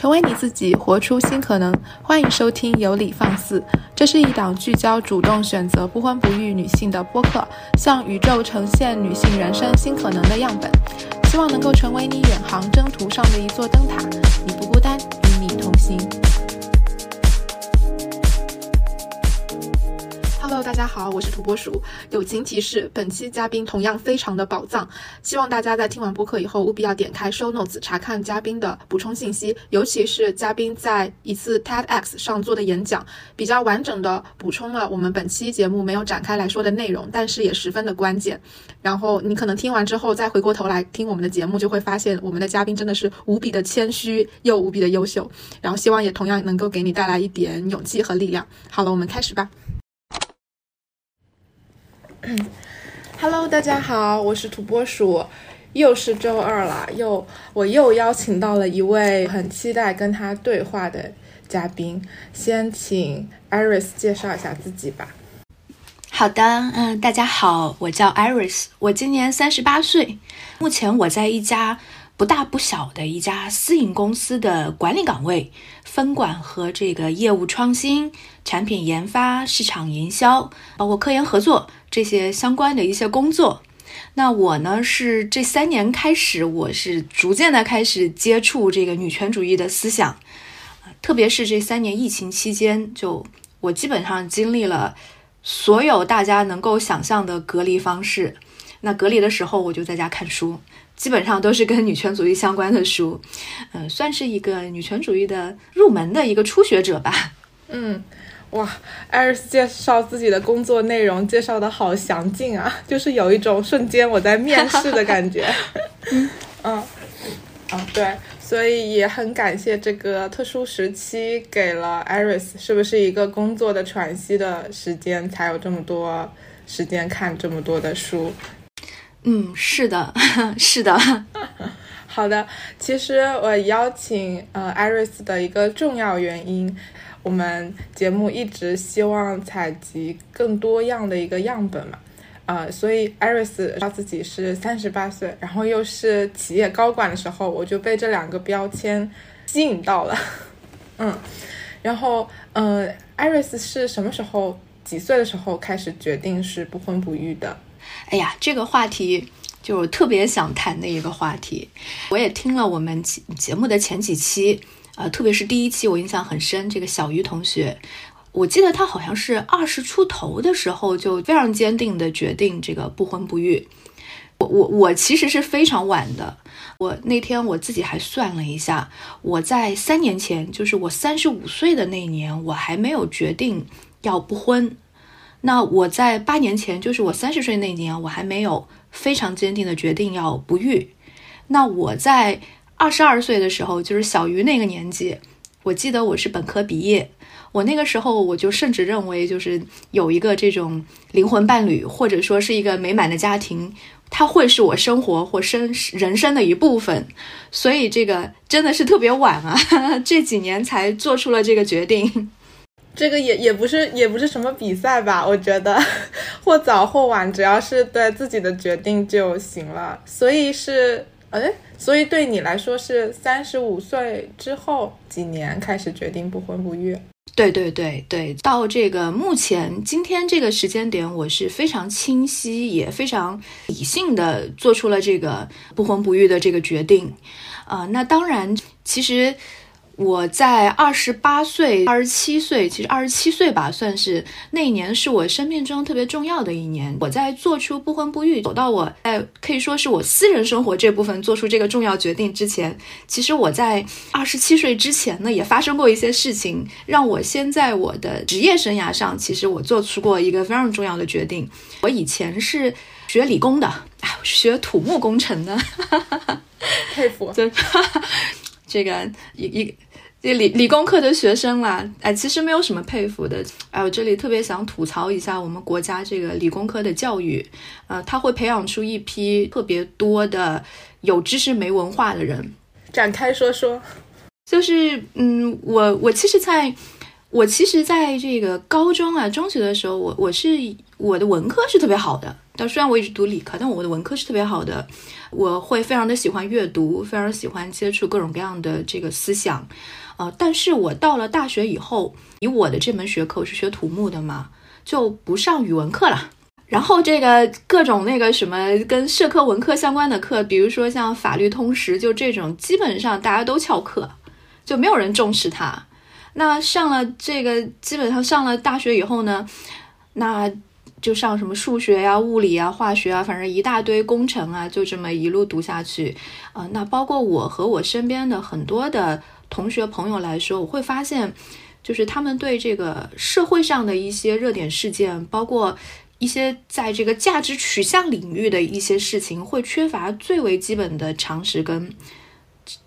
成为你自己，活出新可能。欢迎收听《有理放肆》，这是一档聚焦主动选择不婚不育女性的播客，向宇宙呈现女性人生新可能的样本，希望能够成为你远航征途上的一座灯塔。你不孤单，与你同行。Hello，大家好，我是土拨鼠。友情提示：本期嘉宾同样非常的宝藏，希望大家在听完播客以后，务必要点开 Show Notes 查看嘉宾的补充信息，尤其是嘉宾在一次 TEDx 上做的演讲，比较完整的补充了我们本期节目没有展开来说的内容，但是也十分的关键。然后你可能听完之后，再回过头来听我们的节目，就会发现我们的嘉宾真的是无比的谦虚又无比的优秀。然后希望也同样能够给你带来一点勇气和力量。好了，我们开始吧。Hello，大家好，我是土拨鼠，又是周二了，又我又邀请到了一位很期待跟他对话的嘉宾，先请 Iris 介绍一下自己吧。好的，嗯，大家好，我叫 Iris，我今年三十八岁，目前我在一家。不大不小的一家私营公司的管理岗位，分管和这个业务创新、产品研发、市场营销，包括科研合作这些相关的一些工作。那我呢是这三年开始，我是逐渐的开始接触这个女权主义的思想，特别是这三年疫情期间，就我基本上经历了所有大家能够想象的隔离方式。那隔离的时候，我就在家看书。基本上都是跟女权主义相关的书，嗯，算是一个女权主义的入门的一个初学者吧。嗯，哇，艾瑞斯介绍自己的工作内容介绍的好详尽啊，就是有一种瞬间我在面试的感觉。嗯 嗯嗯，对，所以也很感谢这个特殊时期给了艾瑞斯，是不是一个工作的喘息的时间，才有这么多时间看这么多的书。嗯，是的，是的，好的。其实我邀请呃艾瑞斯的一个重要原因，我们节目一直希望采集更多样的一个样本嘛，呃，所以艾瑞斯他自己是三十八岁，然后又是企业高管的时候，我就被这两个标签吸引到了，嗯，然后嗯，艾瑞斯是什么时候几岁的时候开始决定是不婚不育的？哎呀，这个话题就特别想谈的一个话题。我也听了我们节目的前几期，呃，特别是第一期，我印象很深。这个小鱼同学，我记得他好像是二十出头的时候就非常坚定的决定这个不婚不育。我我我其实是非常晚的。我那天我自己还算了一下，我在三年前，就是我三十五岁的那年，我还没有决定要不婚。那我在八年前，就是我三十岁那年，我还没有非常坚定的决定要不育。那我在二十二岁的时候，就是小鱼那个年纪，我记得我是本科毕业，我那个时候我就甚至认为，就是有一个这种灵魂伴侣，或者说是一个美满的家庭，它会是我生活或生人生的一部分。所以这个真的是特别晚啊，这几年才做出了这个决定。这个也也不是也不是什么比赛吧，我觉得 或早或晚，只要是对自己的决定就行了。所以是，哎，所以对你来说是三十五岁之后几年开始决定不婚不育？对对对对，到这个目前今天这个时间点，我是非常清晰也非常理性的做出了这个不婚不育的这个决定。啊，那当然，其实。我在二十八岁、二十七岁，其实二十七岁吧，算是那一年是我生命中特别重要的一年。我在做出不婚不育，走到我在可以说是我私人生活这部分做出这个重要决定之前，其实我在二十七岁之前呢，也发生过一些事情，让我先在我的职业生涯上，其实我做出过一个非常重要的决定。我以前是学理工的，哎，学土木工程的，佩服，这个一一。这理理工科的学生啦，哎，其实没有什么佩服的。哎，我这里特别想吐槽一下我们国家这个理工科的教育，呃，他会培养出一批特别多的有知识没文化的人。展开说说，就是，嗯，我我其实在，我其实在这个高中啊、中学的时候，我我是我的文科是特别好的。但虽然我一直读理科，但我的文科是特别好的。我会非常的喜欢阅读，非常喜欢接触各种各样的这个思想，呃，但是我到了大学以后，以我的这门学科我是学土木的嘛，就不上语文课了。然后这个各种那个什么跟社科文科相关的课，比如说像法律通识，就这种基本上大家都翘课，就没有人重视它。那上了这个，基本上上了大学以后呢，那。就上什么数学呀、物理啊、化学啊，反正一大堆工程啊，就这么一路读下去啊。那包括我和我身边的很多的同学朋友来说，我会发现，就是他们对这个社会上的一些热点事件，包括一些在这个价值取向领域的一些事情，会缺乏最为基本的常识跟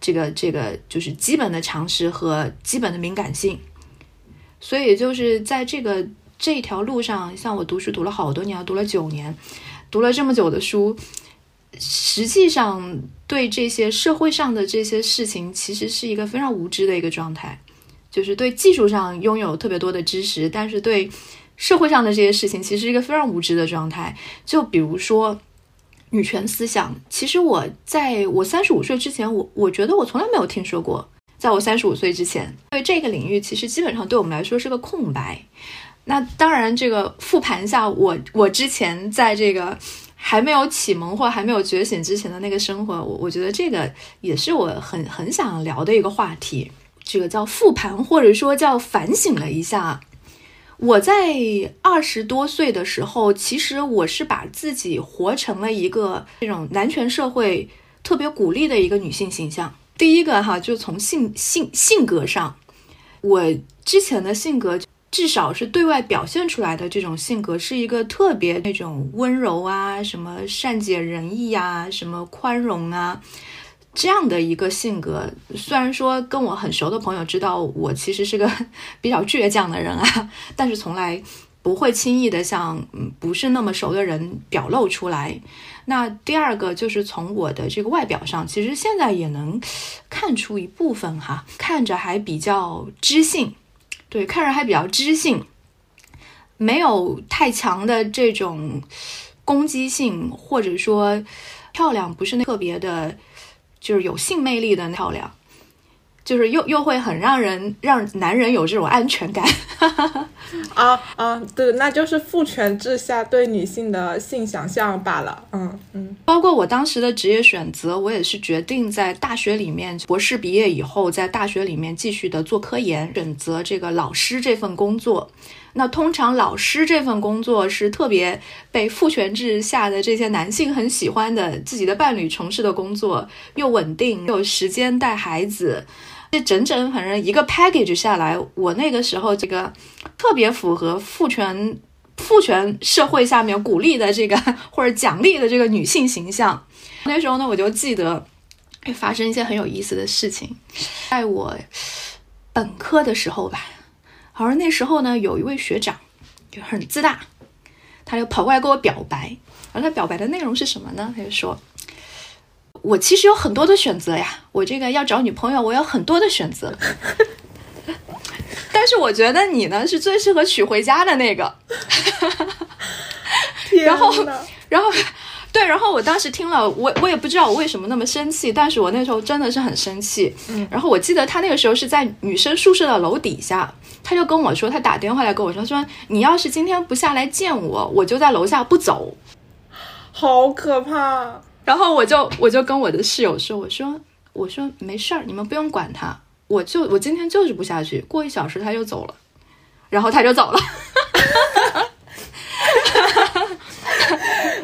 这个这个就是基本的常识和基本的敏感性。所以就是在这个。这条路上，像我读书读了好多年，读了九年，读了这么久的书，实际上对这些社会上的这些事情，其实是一个非常无知的一个状态。就是对技术上拥有特别多的知识，但是对社会上的这些事情，其实是一个非常无知的状态。就比如说女权思想，其实我在我三十五岁之前，我我觉得我从来没有听说过。在我三十五岁之前，对这个领域，其实基本上对我们来说是个空白。那当然，这个复盘一下我我之前在这个还没有启蒙或还没有觉醒之前的那个生活，我我觉得这个也是我很很想聊的一个话题。这个叫复盘，或者说叫反省了一下。我在二十多岁的时候，其实我是把自己活成了一个这种男权社会特别鼓励的一个女性形象。第一个哈，就从性性性格上，我之前的性格。至少是对外表现出来的这种性格，是一个特别那种温柔啊，什么善解人意啊，什么宽容啊，这样的一个性格。虽然说跟我很熟的朋友知道我其实是个 比较倔强的人啊，但是从来不会轻易的向不是那么熟的人表露出来。那第二个就是从我的这个外表上，其实现在也能 看出一部分哈，看着还比较知性。对，看着还比较知性，没有太强的这种攻击性，或者说漂亮不是那特别的，就是有性魅力的漂亮。就是又又会很让人让男人有这种安全感，啊啊，对，那就是父权制下对女性的性想象罢了。嗯嗯，包括我当时的职业选择，我也是决定在大学里面，博士毕业以后，在大学里面继续的做科研，选择这个老师这份工作。那通常老师这份工作是特别被父权制下的这些男性很喜欢的，自己的伴侣从事的工作，又稳定，又有时间带孩子。这整整反正一个 package 下来，我那个时候这个特别符合父权父权社会下面鼓励的这个 或者奖励的这个女性形象。那时候呢，我就记得会发生一些很有意思的事情。在我本科的时候吧，好像那时候呢，有一位学长就很自大，他就跑过来跟我表白。而他表白的内容是什么呢？他就说。我其实有很多的选择呀，我这个要找女朋友，我有很多的选择。但是我觉得你呢是最适合娶回家的那个。然后，然后，对，然后我当时听了，我我也不知道我为什么那么生气，但是我那时候真的是很生气。嗯。然后我记得他那个时候是在女生宿舍的楼底下，他就跟我说，他打电话来跟我说，说你要是今天不下来见我，我就在楼下不走。好可怕。然后我就我就跟我的室友说，我说我说没事儿，你们不用管他，我就我今天就是不下去，过一小时他就走了，然后他就走了。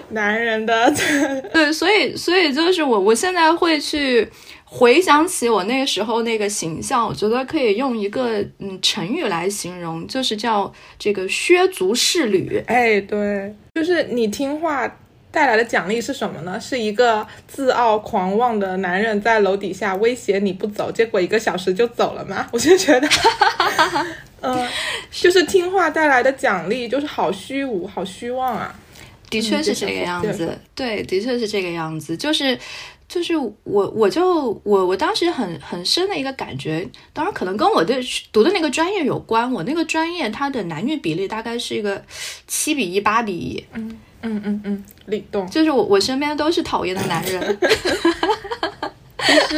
男人的 对，所以所以就是我我现在会去回想起我那个时候那个形象，我觉得可以用一个嗯成语来形容，就是叫这个削足适履。哎，对，就是你听话。带来的奖励是什么呢？是一个自傲狂妄的男人在楼底下威胁你不走，结果一个小时就走了吗？我就觉得，嗯，就是听话带来的奖励就是好虚无、好虚妄啊。的确是这个样子，对，的确是这个样子。就是，就是我，我就我我当时很很深的一个感觉，当然可能跟我的读的那个专业有关。我那个专业它的男女比例大概是一个七比一、八比一。嗯。嗯嗯嗯，李栋，就是我我身边都是讨厌的男人。其实，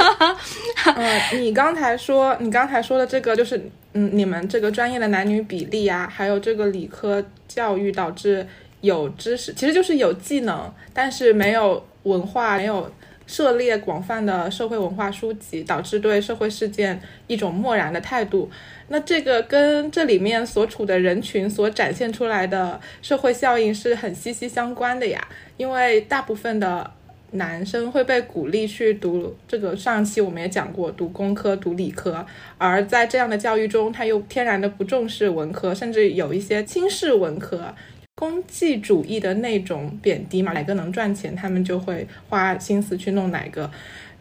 呃，你刚才说，你刚才说的这个，就是，嗯，你们这个专业的男女比例啊，还有这个理科教育导致有知识，其实就是有技能，但是没有文化，没有涉猎广泛的社会文化书籍，导致对社会事件一种漠然的态度。那这个跟这里面所处的人群所展现出来的社会效应是很息息相关的呀，因为大部分的。男生会被鼓励去读这个，上期我们也讲过，读工科、读理科，而在这样的教育中，他又天然的不重视文科，甚至有一些轻视文科，功绩主义的那种贬低嘛，哪个能赚钱，他们就会花心思去弄哪个，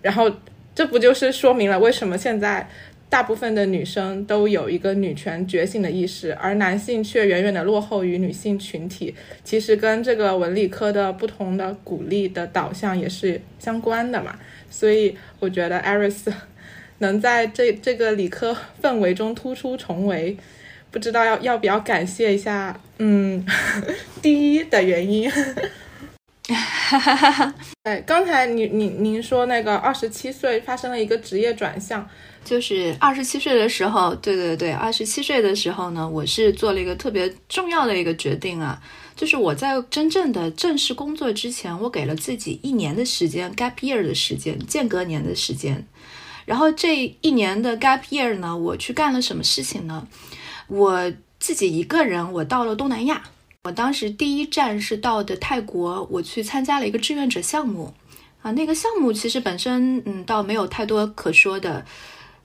然后这不就是说明了为什么现在？大部分的女生都有一个女权觉醒的意识，而男性却远远的落后于女性群体。其实跟这个文理科的不同的鼓励的导向也是相关的嘛。所以我觉得艾瑞斯能在这这个理科氛围中突出重围，不知道要要不要感谢一下，嗯，第一的原因。哈哈哈哎，刚才你你您说那个二十七岁发生了一个职业转向。就是二十七岁的时候，对对对，二十七岁的时候呢，我是做了一个特别重要的一个决定啊，就是我在真正的正式工作之前，我给了自己一年的时间，gap year 的时间，间隔年的时间。然后这一年的 gap year 呢，我去干了什么事情呢？我自己一个人，我到了东南亚。我当时第一站是到的泰国，我去参加了一个志愿者项目啊，那个项目其实本身嗯，倒没有太多可说的。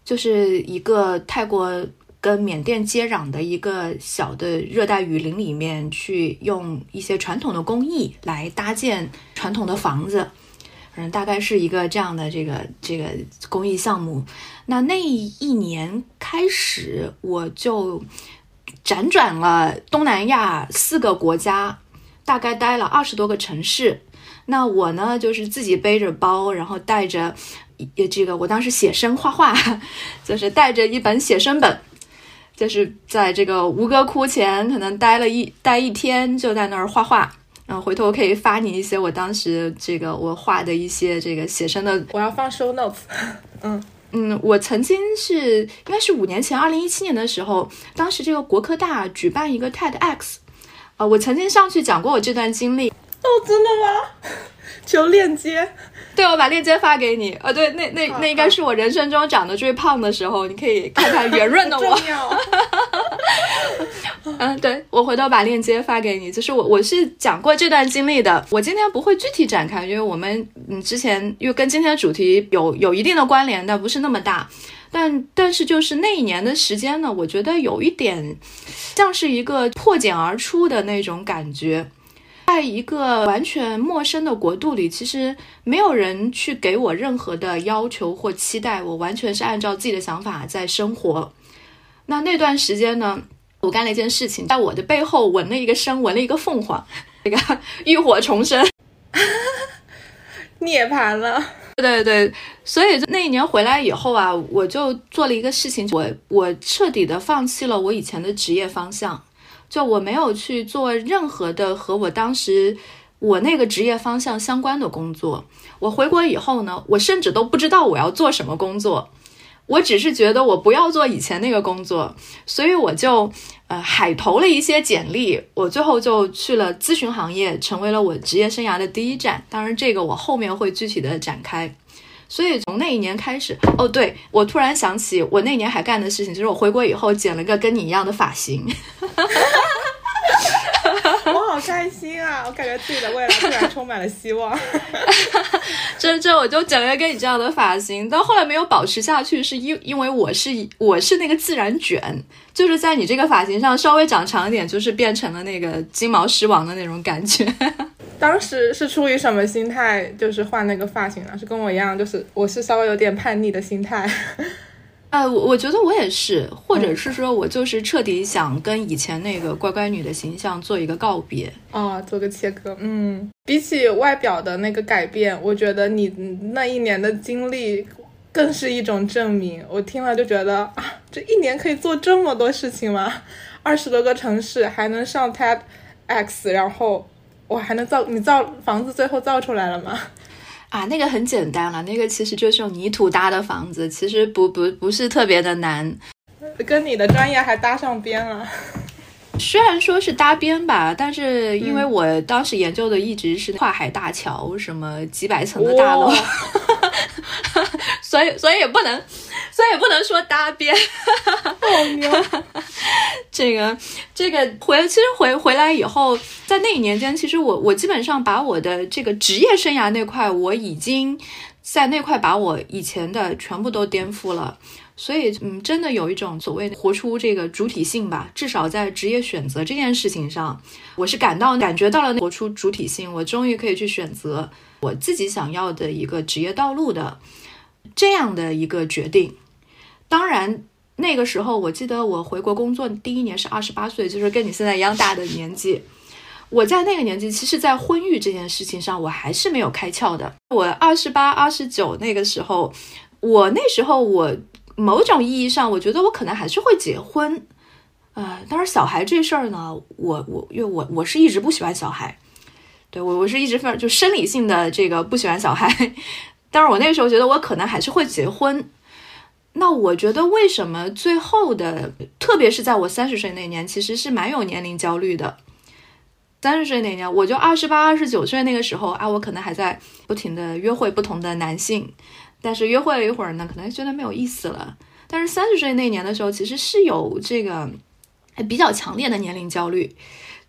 就是一个泰国跟缅甸接壤的一个小的热带雨林里面，去用一些传统的工艺来搭建传统的房子，嗯，大概是一个这样的这个这个公益项目。那那一年开始，我就辗转了东南亚四个国家，大概待了二十多个城市。那我呢，就是自己背着包，然后带着。也这个，我当时写生画画，就是带着一本写生本，就是在这个吴哥窟前，可能待了一待一天，就在那儿画画。然后回头可以发你一些我当时这个我画的一些这个写生的。我要放 show notes。嗯嗯，我曾经是应该是五年前，二零一七年的时候，当时这个国科大举办一个 TEDx，啊，我曾经上去讲过我这段经历。哦，真的吗？求链接。对，我把链接发给你。呃，对，那那那应该是我人生中长得最胖的时候，你可以看看圆润的我。嗯，对，我回头把链接发给你。就是我我是讲过这段经历的，我今天不会具体展开，因为我们嗯之前又跟今天的主题有有一定的关联，但不是那么大。但但是就是那一年的时间呢，我觉得有一点像是一个破茧而出的那种感觉。在一个完全陌生的国度里，其实没有人去给我任何的要求或期待，我完全是按照自己的想法在生活。那那段时间呢，我干了一件事情，在我的背后纹了一个身，纹了一个凤凰，那个 浴火重生，涅槃了。对对，所以那一年回来以后啊，我就做了一个事情，我我彻底的放弃了我以前的职业方向。就我没有去做任何的和我当时我那个职业方向相关的工作。我回国以后呢，我甚至都不知道我要做什么工作。我只是觉得我不要做以前那个工作，所以我就呃海投了一些简历。我最后就去了咨询行业，成为了我职业生涯的第一站。当然，这个我后面会具体的展开。所以从那一年开始，哦，对我突然想起我那年还干的事情，就是我回国以后剪了个跟你一样的发型。我好开心啊！我感觉自己的未来突然充满了希望。这这，我就剪了个跟你这样的发型，到后来没有保持下去，是因因为我是我是那个自然卷，就是在你这个发型上稍微长长一点，就是变成了那个金毛狮王的那种感觉。当时是出于什么心态，就是换那个发型呢？是跟我一样，就是我是稍微有点叛逆的心态。呃，我我觉得我也是，或者是说我就是彻底想跟以前那个乖乖女的形象做一个告别啊，做个切割。嗯，比起外表的那个改变，我觉得你那一年的经历更是一种证明。我听了就觉得啊，这一年可以做这么多事情吗？二十多个城市，还能上 TEDx，然后哇，还能造？你造房子最后造出来了吗？啊，那个很简单了，那个其实就是用泥土搭的房子，其实不不不是特别的难，跟你的专业还搭上边了。虽然说是搭边吧，但是因为我当时研究的一直是跨海大桥，什么几百层的大楼，所以所以也不能，所以也不能说搭边。好牛！这个这个回，其实回回来以后，在那一年间，其实我我基本上把我的这个职业生涯那块，我已经在那块把我以前的全部都颠覆了。所以，嗯，真的有一种所谓活出这个主体性吧。至少在职业选择这件事情上，我是感到感觉到了活出主体性。我终于可以去选择我自己想要的一个职业道路的这样的一个决定。当然，那个时候我记得我回国工作第一年是二十八岁，就是跟你现在一样大的年纪。我在那个年纪，其实，在婚育这件事情上，我还是没有开窍的。我二十八、二十九那个时候，我那时候我。某种意义上，我觉得我可能还是会结婚，呃，当然小孩这事儿呢，我我因为我我是一直不喜欢小孩，对我我是一直非常就生理性的这个不喜欢小孩，但是我那时候觉得我可能还是会结婚。那我觉得为什么最后的，特别是在我三十岁那年，其实是蛮有年龄焦虑的。三十岁那年，我就二十八、二十九岁那个时候啊，我可能还在不停的约会不同的男性。但是约会了一会儿呢，可能觉得没有意思了。但是三十岁那年的时候，其实是有这个比较强烈的年龄焦虑，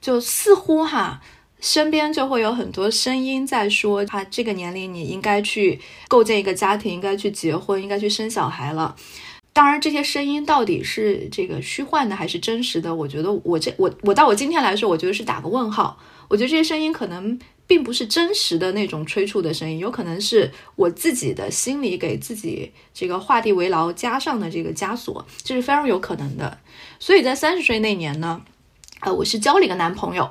就似乎哈身边就会有很多声音在说，啊这个年龄你应该去构建一个家庭，应该去结婚，应该去生小孩了。当然，这些声音到底是这个虚幻的还是真实的？我觉得我这我我到我今天来说，我觉得是打个问号。我觉得这些声音可能。并不是真实的那种催促的声音，有可能是我自己的心里给自己这个画地为牢加上的这个枷锁，这是非常有可能的。所以在三十岁那年呢，呃，我是交了一个男朋友，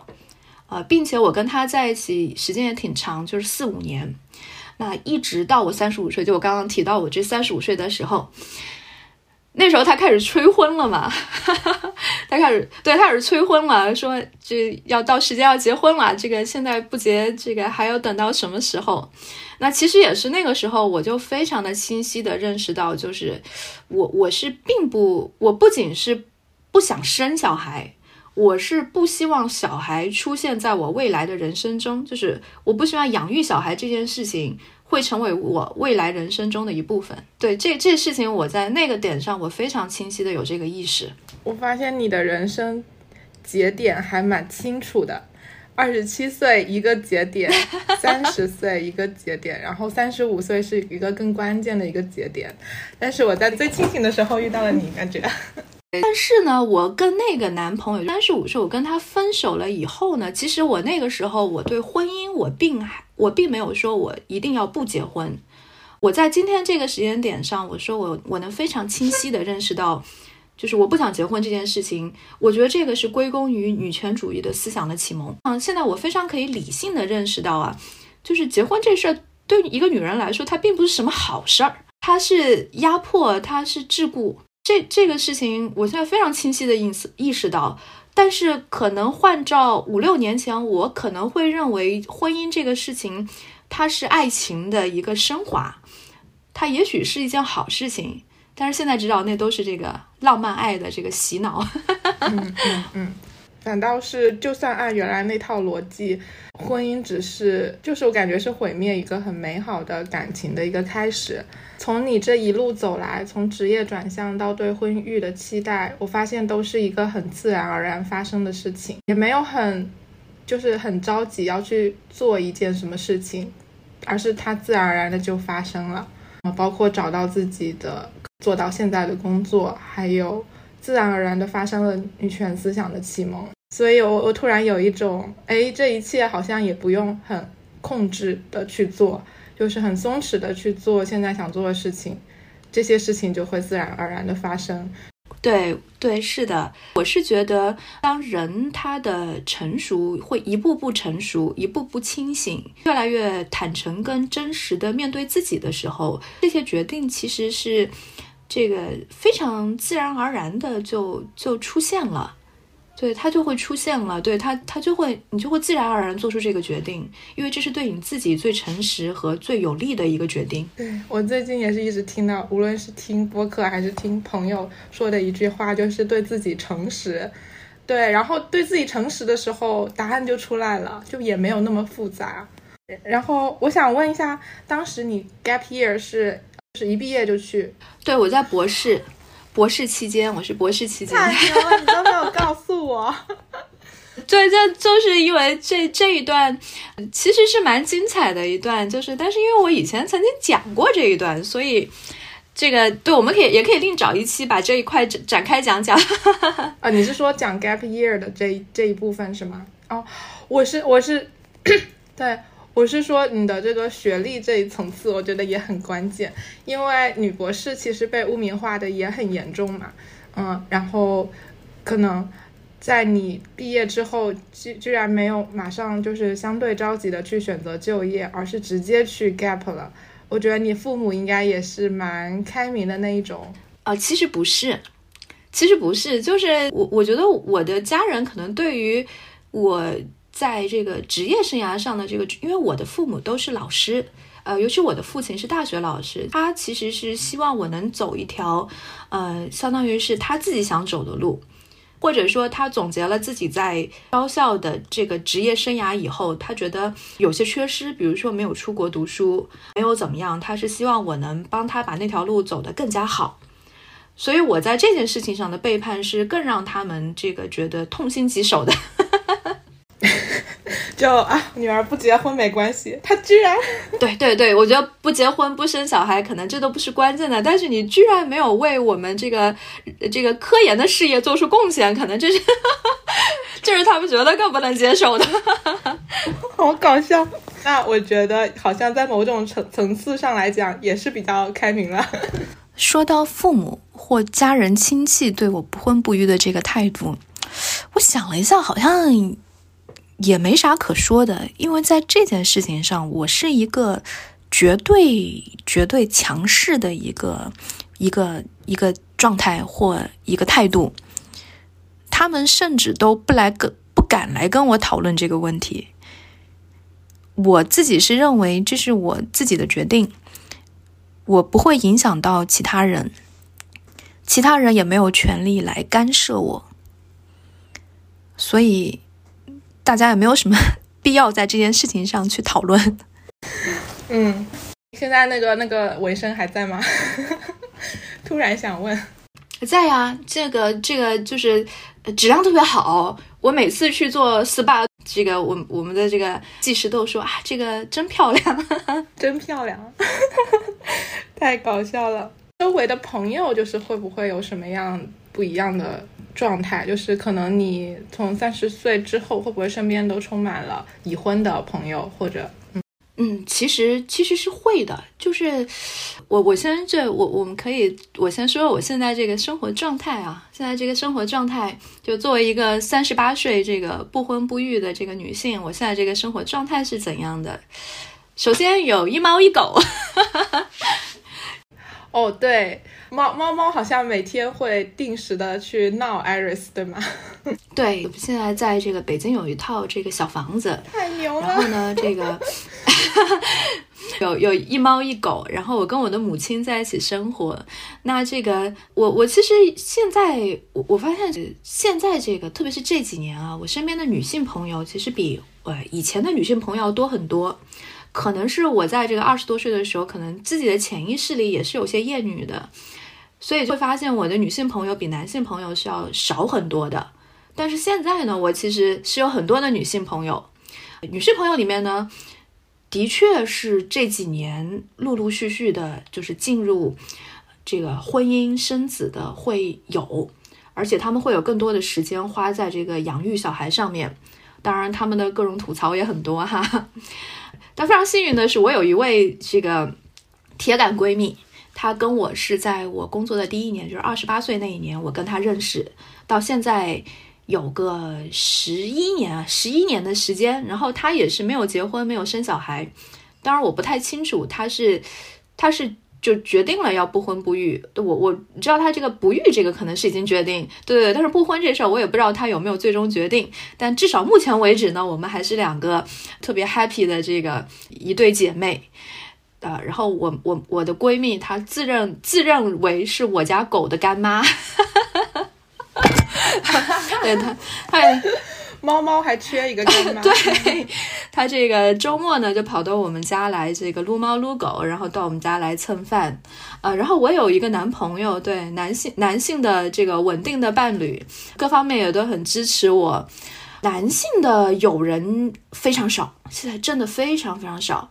呃，并且我跟他在一起时间也挺长，就是四五年。那一直到我三十五岁，就我刚刚提到我这三十五岁的时候。那时候他开始催婚了嘛，他开始对他开始催婚了，说这要到时间要结婚了，这个现在不结，这个还要等到什么时候？那其实也是那个时候，我就非常的清晰的认识到，就是我我是并不，我不仅是不想生小孩，我是不希望小孩出现在我未来的人生中，就是我不希望养育小孩这件事情。会成为我未来人生中的一部分。对这这事情，我在那个点上，我非常清晰的有这个意识。我发现你的人生节点还蛮清楚的，二十七岁一个节点，三十 岁一个节点，然后三十五岁是一个更关键的一个节点。但是我在最清醒的时候遇到了你，感觉。但是呢，我跟那个男朋友三十五岁，我跟他分手了以后呢，其实我那个时候我对婚姻我并还我并没有说我一定要不结婚。我在今天这个时间点上，我说我我能非常清晰的认识到，就是我不想结婚这件事情，我觉得这个是归功于女权主义的思想的启蒙。嗯，现在我非常可以理性的认识到啊，就是结婚这事儿对一个女人来说，它并不是什么好事儿，它是压迫，它是桎梏。这这个事情，我现在非常清晰的意思意识到，但是可能换照五六年前，我可能会认为婚姻这个事情，它是爱情的一个升华，它也许是一件好事情，但是现在知道那都是这个浪漫爱的这个洗脑。嗯 嗯嗯。反倒是，就算按原来那套逻辑，婚姻只是就是我感觉是毁灭一个很美好的感情的一个开始。从你这一路走来，从职业转向到对婚育的期待，我发现都是一个很自然而然发生的事情，也没有很就是很着急要去做一件什么事情，而是它自然而然的就发生了。啊，包括找到自己的做到现在的工作，还有自然而然的发生了女权思想的启蒙。所以，我我突然有一种，哎，这一切好像也不用很控制的去做，就是很松弛的去做现在想做的事情，这些事情就会自然而然的发生。对对，是的，我是觉得，当人他的成熟会一步步成熟，一步步清醒，越来越坦诚跟真实的面对自己的时候，这些决定其实是这个非常自然而然的就就出现了。对它就会出现了，对它它就会你就会自然而然做出这个决定，因为这是对你自己最诚实和最有利的一个决定。对我最近也是一直听到，无论是听播客还是听朋友说的一句话，就是对自己诚实。对，然后对自己诚实的时候，答案就出来了，就也没有那么复杂。然后我想问一下，当时你 gap year 是是一毕业就去？对，我在博士。博士期间，我是博士期间。太牛了，你都没有告诉我。对，这就是因为这这一段其实是蛮精彩的一段，就是但是因为我以前曾经讲过这一段，所以这个对我们可以也可以另找一期把这一块展展开讲讲。啊，你是说讲 gap year 的这这一部分是吗？哦，我是我是 对。我是说，你的这个学历这一层次，我觉得也很关键，因为女博士其实被污名化的也很严重嘛，嗯，然后可能在你毕业之后，居居然没有马上就是相对着急的去选择就业，而是直接去 gap 了。我觉得你父母应该也是蛮开明的那一种啊，其实不是，其实不是，就是我我觉得我的家人可能对于我。在这个职业生涯上的这个，因为我的父母都是老师，呃，尤其我的父亲是大学老师，他其实是希望我能走一条，呃，相当于是他自己想走的路，或者说他总结了自己在高校的这个职业生涯以后，他觉得有些缺失，比如说没有出国读书，没有怎么样，他是希望我能帮他把那条路走得更加好，所以我在这件事情上的背叛是更让他们这个觉得痛心疾首的。就啊，女儿不结婚没关系，他居然，对对对，我觉得不结婚不生小孩，可能这都不是关键的，但是你居然没有为我们这个这个科研的事业做出贡献，可能这是 这是他们觉得更不能接受的，好搞笑。那我觉得好像在某种层层次上来讲，也是比较开明了。说到父母或家人亲戚对我不婚不育的这个态度，我想了一下，好像。也没啥可说的，因为在这件事情上，我是一个绝对绝对强势的一个一个一个状态或一个态度。他们甚至都不来跟不敢来跟我讨论这个问题。我自己是认为这是我自己的决定，我不会影响到其他人，其他人也没有权利来干涉我，所以。大家也没有什么 必要在这件事情上去讨论。嗯，现在那个那个纹身还在吗？突然想问，在呀，这个这个就是质量特别好。我每次去做 SPA，这个我我们的这个技师都说啊，这个真漂亮，真漂亮，太搞笑了。周围的朋友就是会不会有什么样不一样的？状态就是可能你从三十岁之后会不会身边都充满了已婚的朋友或者嗯嗯，其实其实是会的，就是我我先这我我们可以我先说我现在这个生活状态啊，现在这个生活状态就作为一个三十八岁这个不婚不育的这个女性，我现在这个生活状态是怎样的？首先有一猫一狗。哦，对，猫猫猫好像每天会定时的去闹 Iris，对吗？对，现在在这个北京有一套这个小房子，太牛了。然后呢，这个 有有一猫一狗，然后我跟我的母亲在一起生活。那这个我我其实现在我我发现现在这个特别是这几年啊，我身边的女性朋友其实比呃以前的女性朋友多很多。可能是我在这个二十多岁的时候，可能自己的潜意识里也是有些厌女的，所以会发现我的女性朋友比男性朋友是要少很多的。但是现在呢，我其实是有很多的女性朋友，女性朋友里面呢，的确是这几年陆陆续续的，就是进入这个婚姻生子的会有，而且他们会有更多的时间花在这个养育小孩上面。当然，他们的各种吐槽也很多哈。但非常幸运的是，我有一位这个铁杆闺蜜，他跟我是在我工作的第一年，就是二十八岁那一年，我跟他认识，到现在有个十一年啊，十一年的时间。然后他也是没有结婚，没有生小孩。当然，我不太清楚他是他是就决定了要不婚不育。我我知道他这个不育这个可能是已经决定，对对，但是不婚这事儿我也不知道他有没有最终决定。但至少目前为止呢，我们还是两个特别 happy 的这个一对姐妹。呃，然后我我我的闺蜜她自认自认为是我家狗的干妈，对她她。猫猫还缺一个干妈，对她这个周末呢就跑到我们家来这个撸猫撸狗，然后到我们家来蹭饭，呃，然后我有一个男朋友，对男性男性的这个稳定的伴侣，各方面也都很支持我。男性的友人非常少，现在真的非常非常少，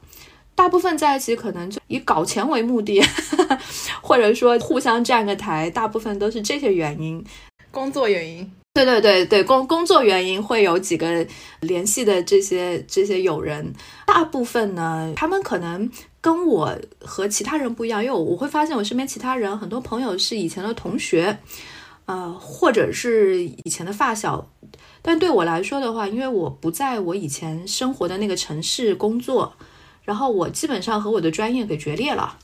大部分在一起可能就以搞钱为目的，或者说互相站个台，大部分都是这些原因，工作原因。对对对对，工工作原因会有几个联系的这些这些友人，大部分呢，他们可能跟我和其他人不一样，因为我会发现我身边其他人很多朋友是以前的同学，呃，或者是以前的发小，但对我来说的话，因为我不在我以前生活的那个城市工作，然后我基本上和我的专业给决裂了。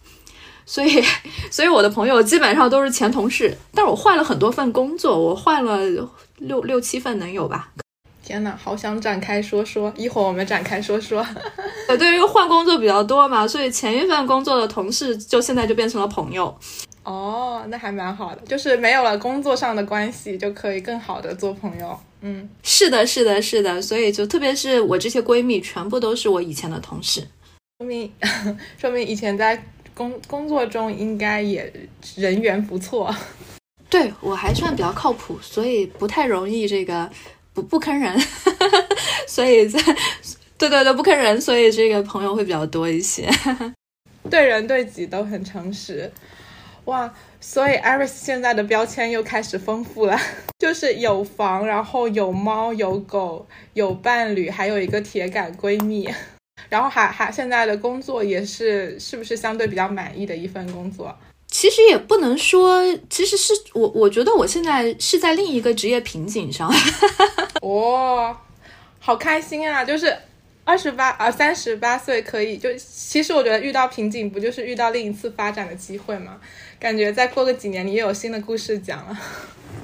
所以，所以我的朋友基本上都是前同事，但是我换了很多份工作，我换了六六七份能有吧？天呐，好想展开说说，一会儿我们展开说说。呃，对，因为换工作比较多嘛，所以前一份工作的同事就现在就变成了朋友。哦，那还蛮好的，就是没有了工作上的关系，就可以更好的做朋友。嗯，是的，是的，是的，所以就特别是我这些闺蜜，全部都是我以前的同事，说明 说明以前在。工工作中应该也人缘不错，对我还算比较靠谱，所以不太容易这个不不坑人，所以在对对对不坑人，所以这个朋友会比较多一些，对人对己都很诚实，哇！所以 Iris 现在的标签又开始丰富了，就是有房，然后有猫有狗有伴侣，还有一个铁杆闺蜜。然后还还现在的工作也是是不是相对比较满意的一份工作？其实也不能说，其实是我我觉得我现在是在另一个职业瓶颈上。哦，好开心啊！就是二十八啊三十八岁可以就其实我觉得遇到瓶颈不就是遇到另一次发展的机会吗？感觉再过个几年你又有新的故事讲了。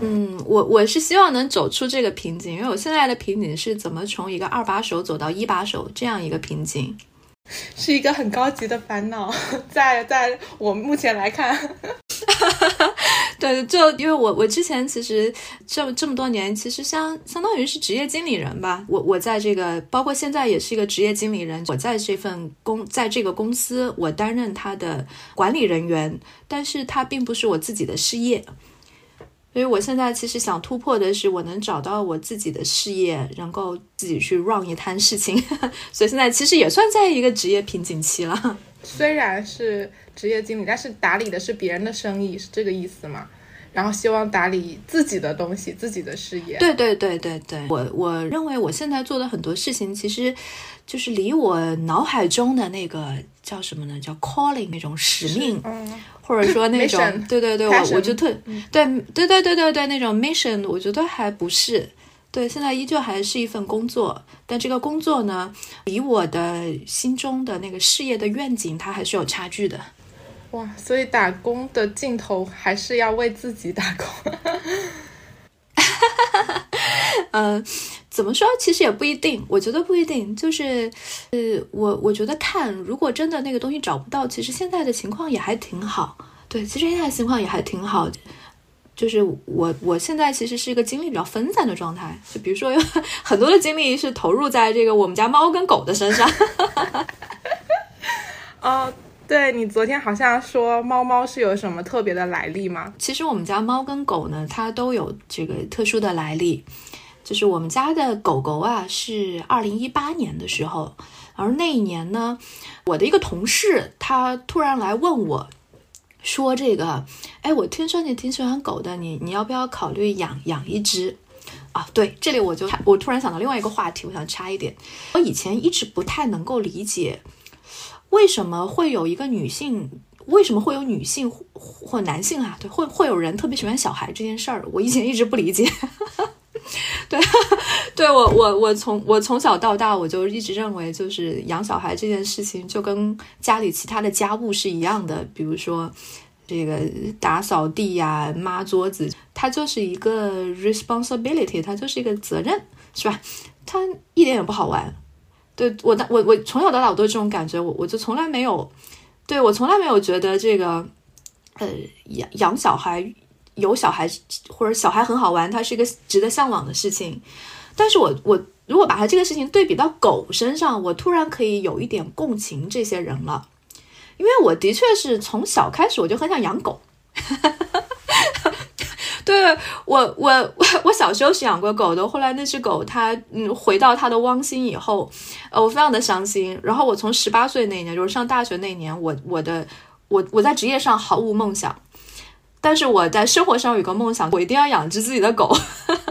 嗯，我我是希望能走出这个瓶颈，因为我现在的瓶颈是怎么从一个二把手走到一把手这样一个瓶颈，是一个很高级的烦恼，在在我目前来看，对，就因为我我之前其实这这么多年，其实相相当于是职业经理人吧，我我在这个包括现在也是一个职业经理人，我在这份公在这个公司我担任他的管理人员，但是他并不是我自己的事业。所以我现在其实想突破的是，我能找到我自己的事业，能够自己去 run 一摊事情。所以现在其实也算在一个职业瓶颈期了。虽然是职业经理，但是打理的是别人的生意，是这个意思吗？然后希望打理自己的东西，自己的事业。对对对对对，我我认为我现在做的很多事情，其实就是离我脑海中的那个叫什么呢？叫 calling 那种使命。或者说那种，对对对，我我就特对对对对对对那种 mission，我觉得还不是，对，现在依旧还是一份工作，但这个工作呢，离我的心中的那个事业的愿景，它还是有差距的。哇，所以打工的尽头还是要为自己打工。嗯，怎么说？其实也不一定，我觉得不一定。就是，呃，我我觉得看，如果真的那个东西找不到，其实现在的情况也还挺好。对，其实现在情况也还挺好。就是我我现在其实是一个精力比较分散的状态。就比如说，有 很多的精力是投入在这个我们家猫跟狗的身上。哦。对你昨天好像说猫猫是有什么特别的来历吗？其实我们家猫跟狗呢，它都有这个特殊的来历。就是我们家的狗狗啊，是二零一八年的时候，而那一年呢，我的一个同事他突然来问我，说这个，哎，我听说你挺喜欢狗的，你你要不要考虑养养一只？啊，对，这里我就我突然想到另外一个话题，我想插一点，我以前一直不太能够理解。为什么会有一个女性？为什么会有女性或男性啊？对，会会有人特别喜欢小孩这件事儿，我以前一直不理解。对，对我我我从我从小到大我就一直认为，就是养小孩这件事情就跟家里其他的家务是一样的，比如说这个打扫地呀、抹桌子，它就是一个 responsibility，它就是一个责任，是吧？它一点也不好玩。对我，我我从小到大我都这种感觉，我我就从来没有，对我从来没有觉得这个，呃，养养小孩。有小孩或者小孩很好玩，它是一个值得向往的事情。但是我我如果把它这个事情对比到狗身上，我突然可以有一点共情这些人了，因为我的确是从小开始我就很想养狗。对我我我 我小时候是养过狗的，后来那只狗它嗯回到它的汪星以后，呃我非常的伤心。然后我从十八岁那年，就是上大学那年，我我的我我在职业上毫无梦想。但是我在生活上有个梦想，我一定要养只自己的狗。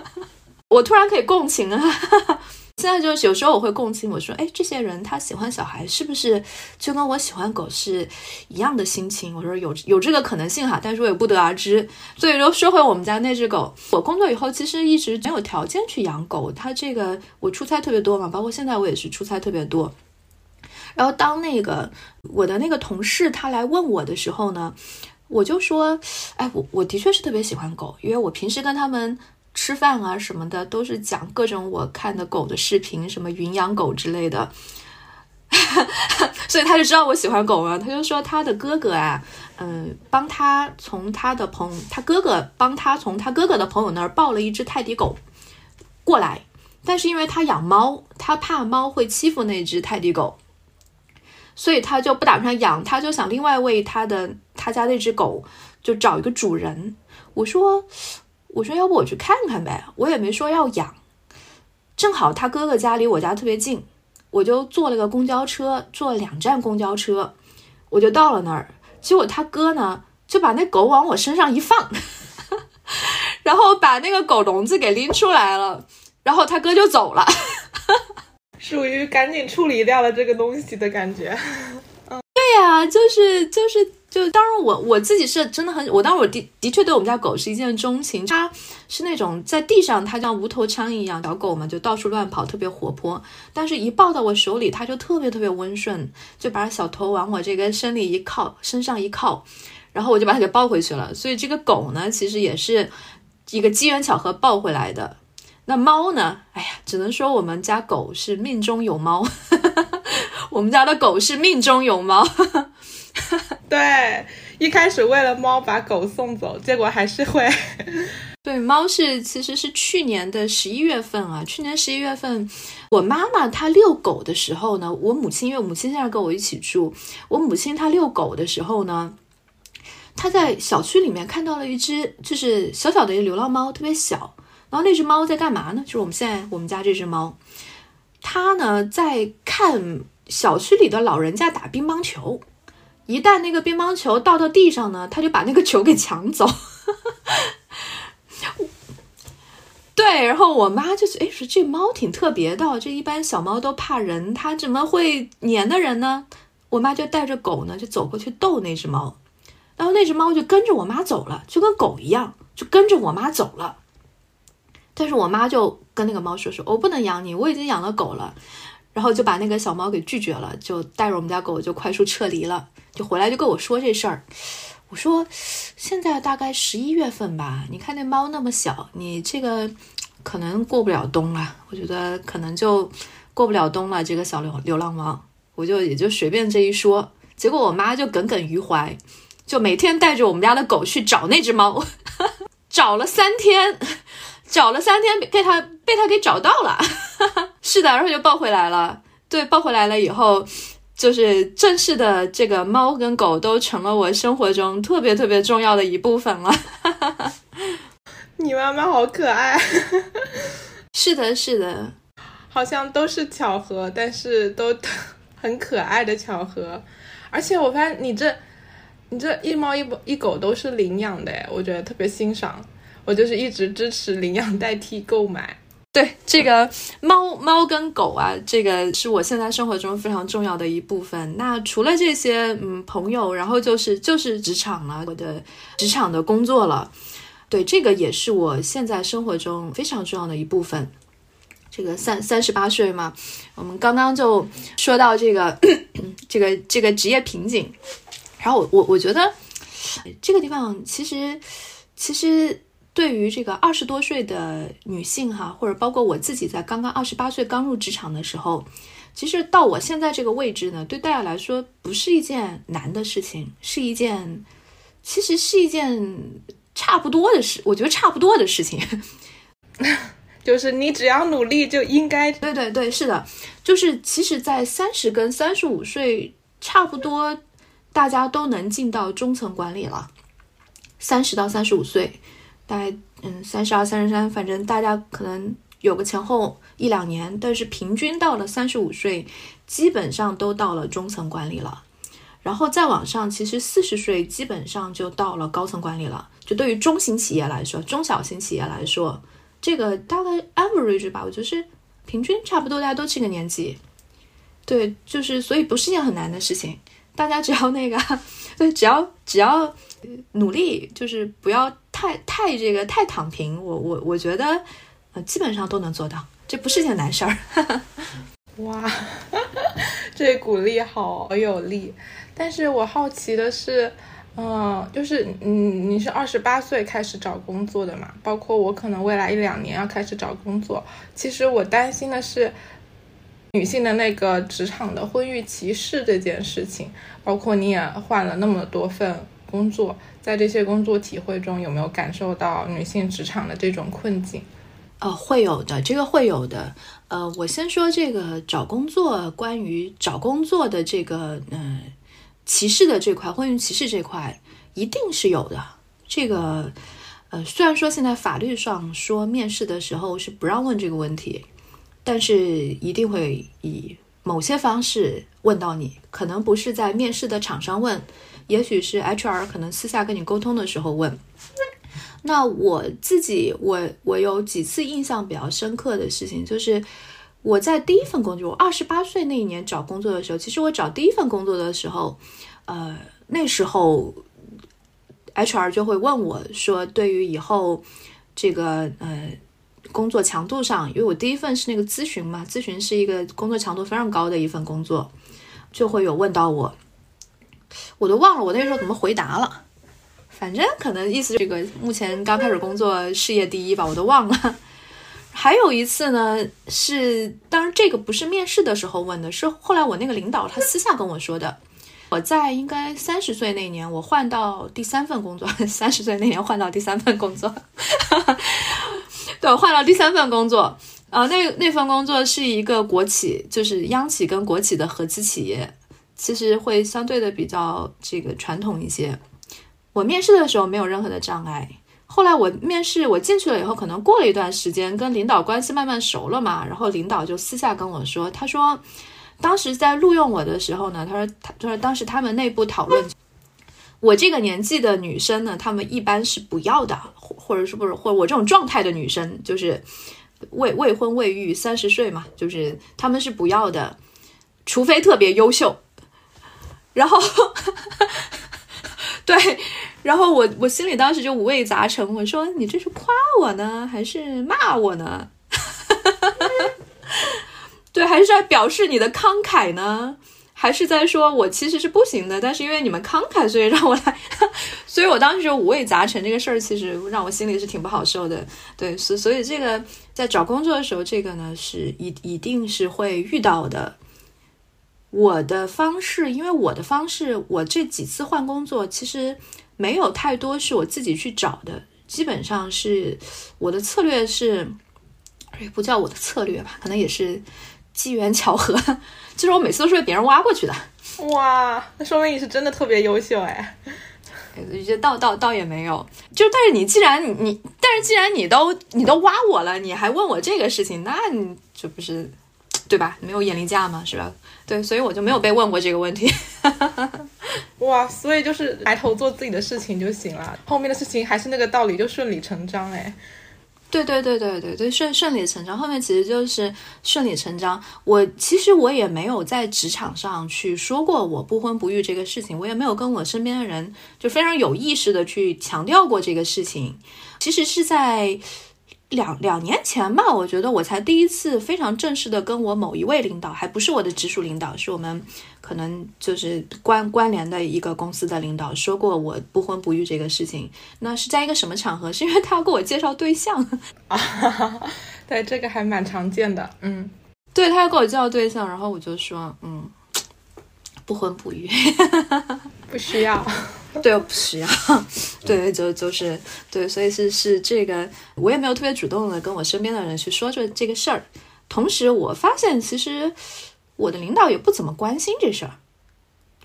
我突然可以共情啊！现在就是有时候我会共情，我说，哎，这些人他喜欢小孩，是不是就跟我喜欢狗是一样的心情？我说有有这个可能性哈，但是我也不得而知。所以说说回我们家那只狗，我工作以后其实一直没有条件去养狗。它这个我出差特别多嘛，包括现在我也是出差特别多。然后当那个我的那个同事他来问我的时候呢？我就说，哎，我我的确是特别喜欢狗，因为我平时跟他们吃饭啊什么的，都是讲各种我看的狗的视频，什么云养狗之类的，所以他就知道我喜欢狗了。他就说他的哥哥啊，嗯，帮他从他的朋，他哥哥帮他从他哥哥的朋友那儿抱了一只泰迪狗过来，但是因为他养猫，他怕猫会欺负那只泰迪狗。所以他就不打算养，他就想另外为他的他家那只狗就找一个主人。我说，我说要不我去看看呗，我也没说要养。正好他哥哥家离我家特别近，我就坐了个公交车，坐两站公交车，我就到了那儿。结果他哥呢就把那狗往我身上一放，然后把那个狗笼子给拎出来了，然后他哥就走了。属于赶紧处理掉了这个东西的感觉，嗯，对呀，就是就是就，当然我我自己是真的很，我当时我的的确对我们家狗是一见钟情，它是那种在地上它像无头苍蝇一样小狗嘛，就到处乱跑，特别活泼，但是一抱到我手里，它就特别特别温顺，就把小头往我这个身里一靠，身上一靠，然后我就把它给抱回去了。所以这个狗呢，其实也是一个机缘巧合抱回来的。那猫呢？哎呀，只能说我们家狗是命中有猫，我们家的狗是命中有猫。对，一开始为了猫把狗送走，结果还是会。对，猫是其实是去年的十一月份啊，去年十一月份，我妈妈她遛狗的时候呢，我母亲因为我母亲现在跟我一起住，我母亲她遛狗的时候呢，她在小区里面看到了一只就是小小的一个流浪猫，特别小。然后那只猫在干嘛呢？就是我们现在我们家这只猫，它呢在看小区里的老人家打乒乓球。一旦那个乒乓球倒到地上呢，它就把那个球给抢走。对，然后我妈就是哎说这猫挺特别的，这一般小猫都怕人，它怎么会粘的人呢？我妈就带着狗呢就走过去逗那只猫，然后那只猫就跟着我妈走了，就跟狗一样，就跟着我妈走了。但是我妈就跟那个猫说：“说我不能养你，我已经养了狗了。”然后就把那个小猫给拒绝了，就带着我们家狗就快速撤离了。就回来就跟我说这事儿。我说：“现在大概十一月份吧，你看那猫那么小，你这个可能过不了冬了。我觉得可能就过不了冬了。这个小流流浪猫，我就也就随便这一说。结果我妈就耿耿于怀，就每天带着我们家的狗去找那只猫，找了三天。”找了三天，被它被它给找到了，是的，然后就抱回来了。对，抱回来了以后，就是正式的这个猫跟狗都成了我生活中特别特别重要的一部分了。你妈妈好可爱，是的，是的，好像都是巧合，但是都很可爱的巧合。而且我发现你这你这一猫一一狗都是领养的，我觉得特别欣赏。我就是一直支持领养代替购买。对这个猫猫跟狗啊，这个是我现在生活中非常重要的一部分。那除了这些，嗯，朋友，然后就是就是职场了，我的职场的工作了。对，这个也是我现在生活中非常重要的一部分。这个三三十八岁嘛，我们刚刚就说到这个 这个这个职业瓶颈，然后我我我觉得这个地方其实其实对于这个二十多岁的女性哈，或者包括我自己在刚刚二十八岁刚入职场的时候，其实到我现在这个位置呢，对大家来说不是一件难的事情，是一件其实是一件差不多的事，我觉得差不多的事情。就是你只要努力就应该，对对对，是的，就是其实，在三十跟三十五岁差不多，大家都能进到中层管理了。三十到三十五岁，大概嗯三十二、三十三，反正大家可能有个前后一两年，但是平均到了三十五岁，基本上都到了中层管理了。然后再往上，其实四十岁基本上就到了高层管理了。就对于中型企业来说，中小型企业来说。这个大概 average 吧，我觉得是平均差不多，大家都这个年纪。对，就是所以不是件很难的事情，大家只要那个，对，只要只要努力，就是不要太太这个太躺平，我我我觉得呃基本上都能做到，这不是件难事儿。哇，这鼓励好有力，但是我好奇的是。嗯，就是嗯，你是二十八岁开始找工作的嘛？包括我可能未来一两年要开始找工作。其实我担心的是女性的那个职场的婚育歧视这件事情。包括你也换了那么多份工作，在这些工作体会中，有没有感受到女性职场的这种困境？呃，会有的，这个会有的。呃，我先说这个找工作，关于找工作的这个，嗯。歧视的这块，婚姻歧视这块一定是有的。这个，呃，虽然说现在法律上说面试的时候是不让问这个问题，但是一定会以某些方式问到你。可能不是在面试的场上问，也许是 HR 可能私下跟你沟通的时候问。那我自己，我我有几次印象比较深刻的事情，就是我在第一份工作，我二十八岁那一年找工作的时候，其实我找第一份工作的时候。呃，那时候，HR 就会问我说：“对于以后这个呃工作强度上，因为我第一份是那个咨询嘛，咨询是一个工作强度非常高的一份工作，就会有问到我，我都忘了我那时候怎么回答了，反正可能意思这个目前刚开始工作，事业第一吧，我都忘了。还有一次呢，是当然这个不是面试的时候问的，是后来我那个领导他私下跟我说的。”我在应该三十岁那年，我换到第三份工作。三十岁那年换到第三份工作，对，换到第三份工作。啊，那那份工作是一个国企，就是央企跟国企的合资企业，其实会相对的比较这个传统一些。我面试的时候没有任何的障碍。后来我面试，我进去了以后，可能过了一段时间，跟领导关系慢慢熟了嘛，然后领导就私下跟我说，他说。当时在录用我的时候呢，他说他他说当时他们内部讨论，我这个年纪的女生呢，他们一般是不要的，或或者是不是或者我这种状态的女生，就是未未婚未育三十岁嘛，就是他们是不要的，除非特别优秀。然后，对，然后我我心里当时就五味杂陈，我说你这是夸我呢，还是骂我呢？对，还是在表示你的慷慨呢，还是在说我其实是不行的，但是因为你们慷慨，所以让我来，所以我当时就五味杂陈。这个事儿其实让我心里是挺不好受的。对，所所以这个在找工作的时候，这个呢是一一定是会遇到的。我的方式，因为我的方式，我这几次换工作其实没有太多是我自己去找的，基本上是我的策略是，也不叫我的策略吧，可能也是。机缘巧合，就是我每次都是被别人挖过去的。哇，那说明你是真的特别优秀哎！这倒倒倒也没有，就但是你既然你，但是既然你都你都挖我了，你还问我这个事情，那你这不是对吧？没有眼力价嘛？是吧？对，所以我就没有被问过这个问题。哇，所以就是埋头做自己的事情就行了，后面的事情还是那个道理，就顺理成章哎。对对对对对对，顺顺理成章，后面其实就是顺理成章。我其实我也没有在职场上去说过我不婚不育这个事情，我也没有跟我身边的人就非常有意识的去强调过这个事情。其实是在。两两年前吧，我觉得我才第一次非常正式的跟我某一位领导，还不是我的直属领导，是我们可能就是关关联的一个公司的领导说过我不婚不育这个事情。那是在一个什么场合？是因为他要给我介绍对象啊？对，这个还蛮常见的。嗯，对他要给我介绍对象，然后我就说，嗯，不婚不育，不需要。对，不需要。对，就就是对，所以是是这个，我也没有特别主动的跟我身边的人去说这这个事儿。同时，我发现其实我的领导也不怎么关心这事儿。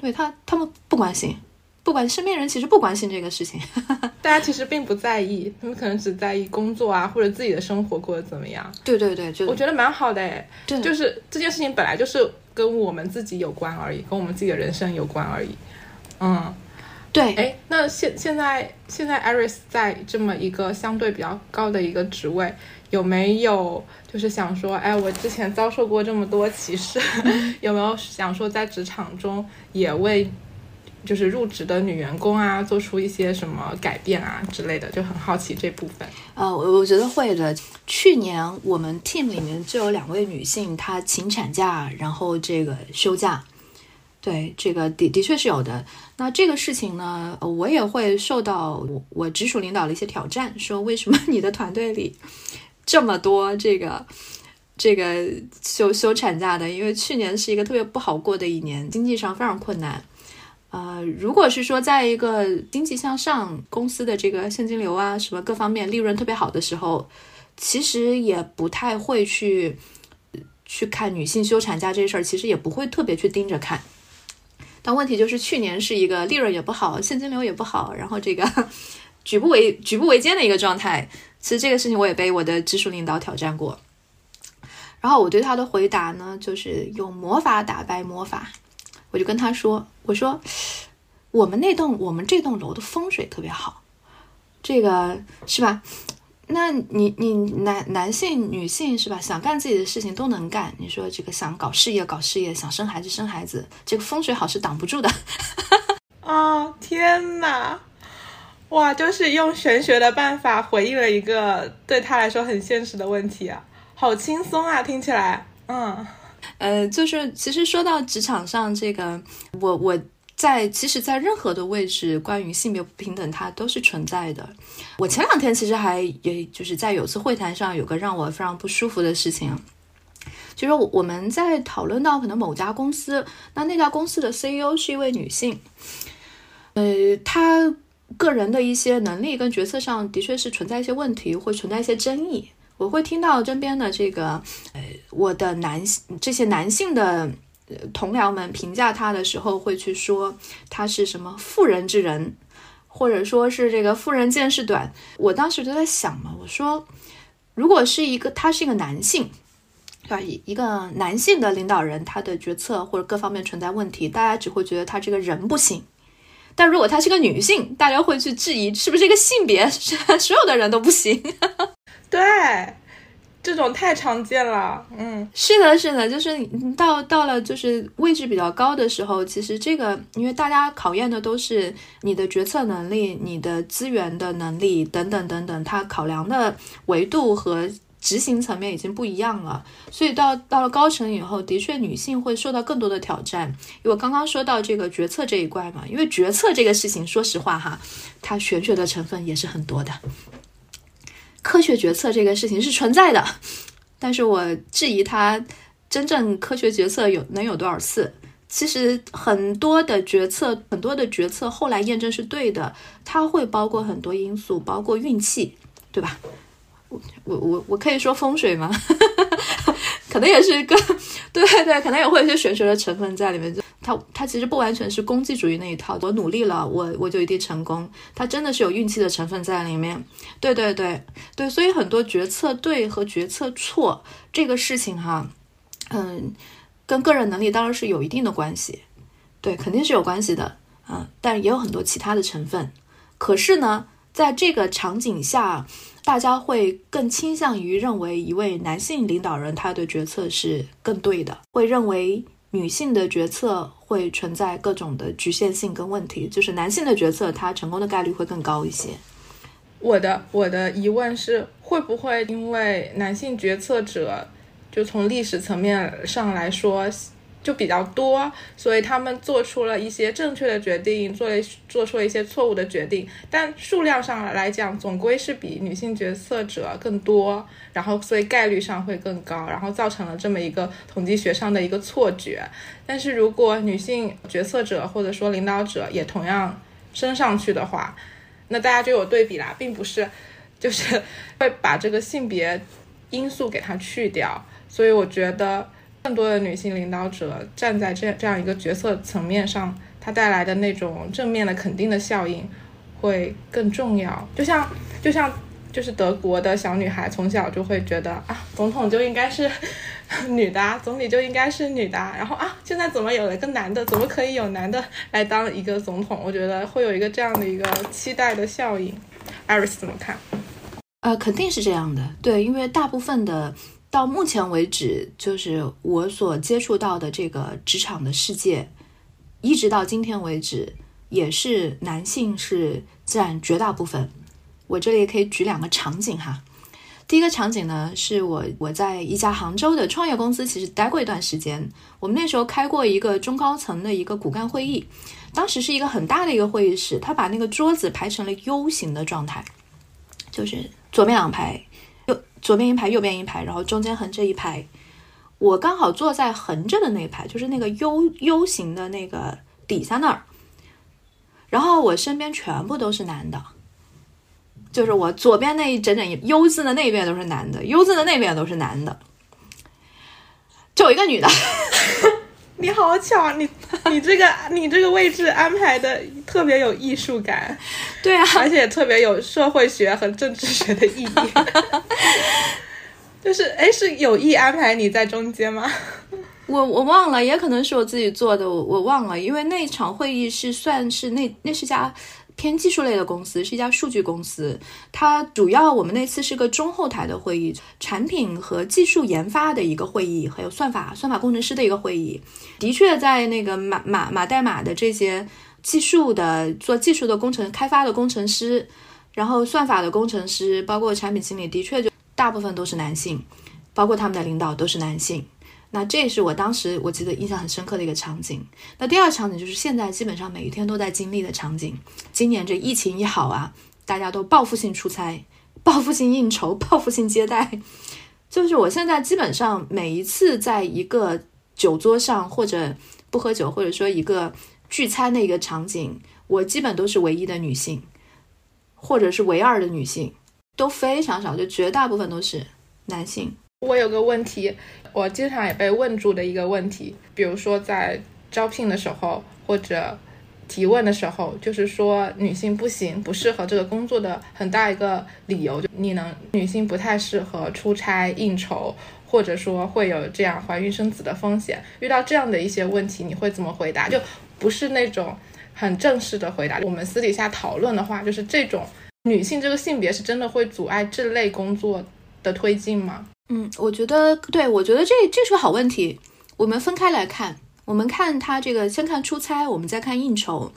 对他，他们不关心，不管身边人其实不关心这个事情。大家其实并不在意，他们可能只在意工作啊，或者自己的生活过得怎么样。对对对，就我觉得蛮好的哎。对，就是这件事情本来就是跟我们自己有关而已，跟我们自己的人生有关而已。嗯。对，哎，那现现在现在，Iris 在这么一个相对比较高的一个职位，有没有就是想说，哎，我之前遭受过这么多歧视，有没有想说在职场中也为就是入职的女员工啊做出一些什么改变啊之类的？就很好奇这部分。呃，我我觉得会的。去年我们 team 里面就有两位女性，她请产假，然后这个休假。对，这个的的确是有的。那这个事情呢，我也会受到我我直属领导的一些挑战，说为什么你的团队里这么多这个这个休休产假的？因为去年是一个特别不好过的一年，经济上非常困难。呃，如果是说在一个经济向上，公司的这个现金流啊什么各方面利润特别好的时候，其实也不太会去去看女性休产假这事儿，其实也不会特别去盯着看。但问题就是去年是一个利润也不好，现金流也不好，然后这个举步维举步维艰的一个状态。其实这个事情我也被我的直属领导挑战过，然后我对他的回答呢，就是用魔法打败魔法。我就跟他说：“我说我们那栋我们这栋楼的风水特别好，这个是吧？”那你你男男性女性是吧？想干自己的事情都能干。你说这个想搞事业搞事业，想生孩子生孩子，这个风水好是挡不住的。啊天哪！哇，就是用玄学的办法回应了一个对他来说很现实的问题啊，好轻松啊，听起来。嗯，呃，就是其实说到职场上这个，我我。在其实，在任何的位置，关于性别不平等，它都是存在的。我前两天其实还也就是在有次会谈上，有个让我非常不舒服的事情，就是我们在讨论到可能某家公司，那那家公司的 CEO 是一位女性，呃，她个人的一些能力跟决策上的确是存在一些问题，会存在一些争议。我会听到身边的这个，呃，我的男这些男性的。同僚们评价他的时候，会去说他是什么妇人之仁，或者说是这个妇人见识短。我当时就在想嘛，我说，如果是一个他是一个男性，对吧？一个男性的领导人，他的决策或者各方面存在问题，大家只会觉得他这个人不行。但如果他是个女性，大家会去质疑是不是这个性别，所有的人都不行。对。这种太常见了，嗯，是的，是的，就是到到了就是位置比较高的时候，其实这个因为大家考验的都是你的决策能力、你的资源的能力等等等等，它考量的维度和执行层面已经不一样了，所以到到了高层以后，的确女性会受到更多的挑战。因为刚刚说到这个决策这一块嘛，因为决策这个事情，说实话哈，它玄学的成分也是很多的。科学决策这个事情是存在的，但是我质疑它真正科学决策有能有多少次？其实很多的决策，很多的决策后来验证是对的，它会包括很多因素，包括运气，对吧？我我我可以说风水吗？可能也是一个，对对，可能也会有些玄学的成分在里面。它它其实不完全是功绩主义那一套，我努力了，我我就一定成功。它真的是有运气的成分在里面。对对对对，所以很多决策对和决策错这个事情哈，嗯，跟个人能力当然是有一定的关系，对，肯定是有关系的，嗯，但也有很多其他的成分。可是呢，在这个场景下，大家会更倾向于认为一位男性领导人他的决策是更对的，会认为女性的决策会存在各种的局限性跟问题，就是男性的决策他成功的概率会更高一些。我的我的疑问是，会不会因为男性决策者就从历史层面上来说？就比较多，所以他们做出了一些正确的决定，做了做出了一些错误的决定，但数量上来讲，总归是比女性决策者更多，然后所以概率上会更高，然后造成了这么一个统计学上的一个错觉。但是如果女性决策者或者说领导者也同样升上去的话，那大家就有对比啦，并不是就是会把这个性别因素给它去掉，所以我觉得。更多的女性领导者站在这这样一个角色层面上，它带来的那种正面的肯定的效应会更重要。就像就像就是德国的小女孩从小就会觉得啊，总统就应该是 女的，总理就应该是女的。然后啊，现在怎么有了个男的？怎么可以有男的来当一个总统？我觉得会有一个这样的一个期待的效应。艾瑞斯怎么看？呃，肯定是这样的。对，因为大部分的。到目前为止，就是我所接触到的这个职场的世界，一直到今天为止，也是男性是占绝大部分。我这里可以举两个场景哈。第一个场景呢，是我我在一家杭州的创业公司，其实待过一段时间。我们那时候开过一个中高层的一个骨干会议，当时是一个很大的一个会议室，他把那个桌子排成了 U 型的状态，就是左边两排。左边一排，右边一排，然后中间横着一排，我刚好坐在横着的那一排，就是那个 U U 型的那个底下那儿。然后我身边全部都是男的，就是我左边那一整整 U 字的那边都是男的，U 字的那边都是男的，就我一个女的。你好巧啊！你 你这个你这个位置安排的特别有艺术感，对啊，而且特别有社会学和政治学的意义。就是哎，是有意安排你在中间吗？我我忘了，也可能是我自己做的，我我忘了，因为那场会议是算是那那是家。偏技术类的公司是一家数据公司，它主要我们那次是个中后台的会议，产品和技术研发的一个会议，还有算法算法工程师的一个会议。的确，在那个码码码代码的这些技术的做技术的工程开发的工程师，然后算法的工程师，包括产品经理，的确就大部分都是男性，包括他们的领导都是男性。那这也是我当时我记得印象很深刻的一个场景。那第二场景就是现在基本上每一天都在经历的场景。今年这疫情一好啊，大家都报复性出差、报复性应酬、报复性接待。就是我现在基本上每一次在一个酒桌上或者不喝酒，或者说一个聚餐的一个场景，我基本都是唯一的女性，或者是唯二的女性，都非常少，就绝大部分都是男性。我有个问题。我经常也被问住的一个问题，比如说在招聘的时候或者提问的时候，就是说女性不行，不适合这个工作的很大一个理由，就你能女性不太适合出差应酬，或者说会有这样怀孕生子的风险。遇到这样的一些问题，你会怎么回答？就不是那种很正式的回答。我们私底下讨论的话，就是这种女性这个性别是真的会阻碍这类工作的推进吗？嗯，我觉得对，我觉得这这是个好问题。我们分开来看，我们看他这个，先看出差，我们再看应酬。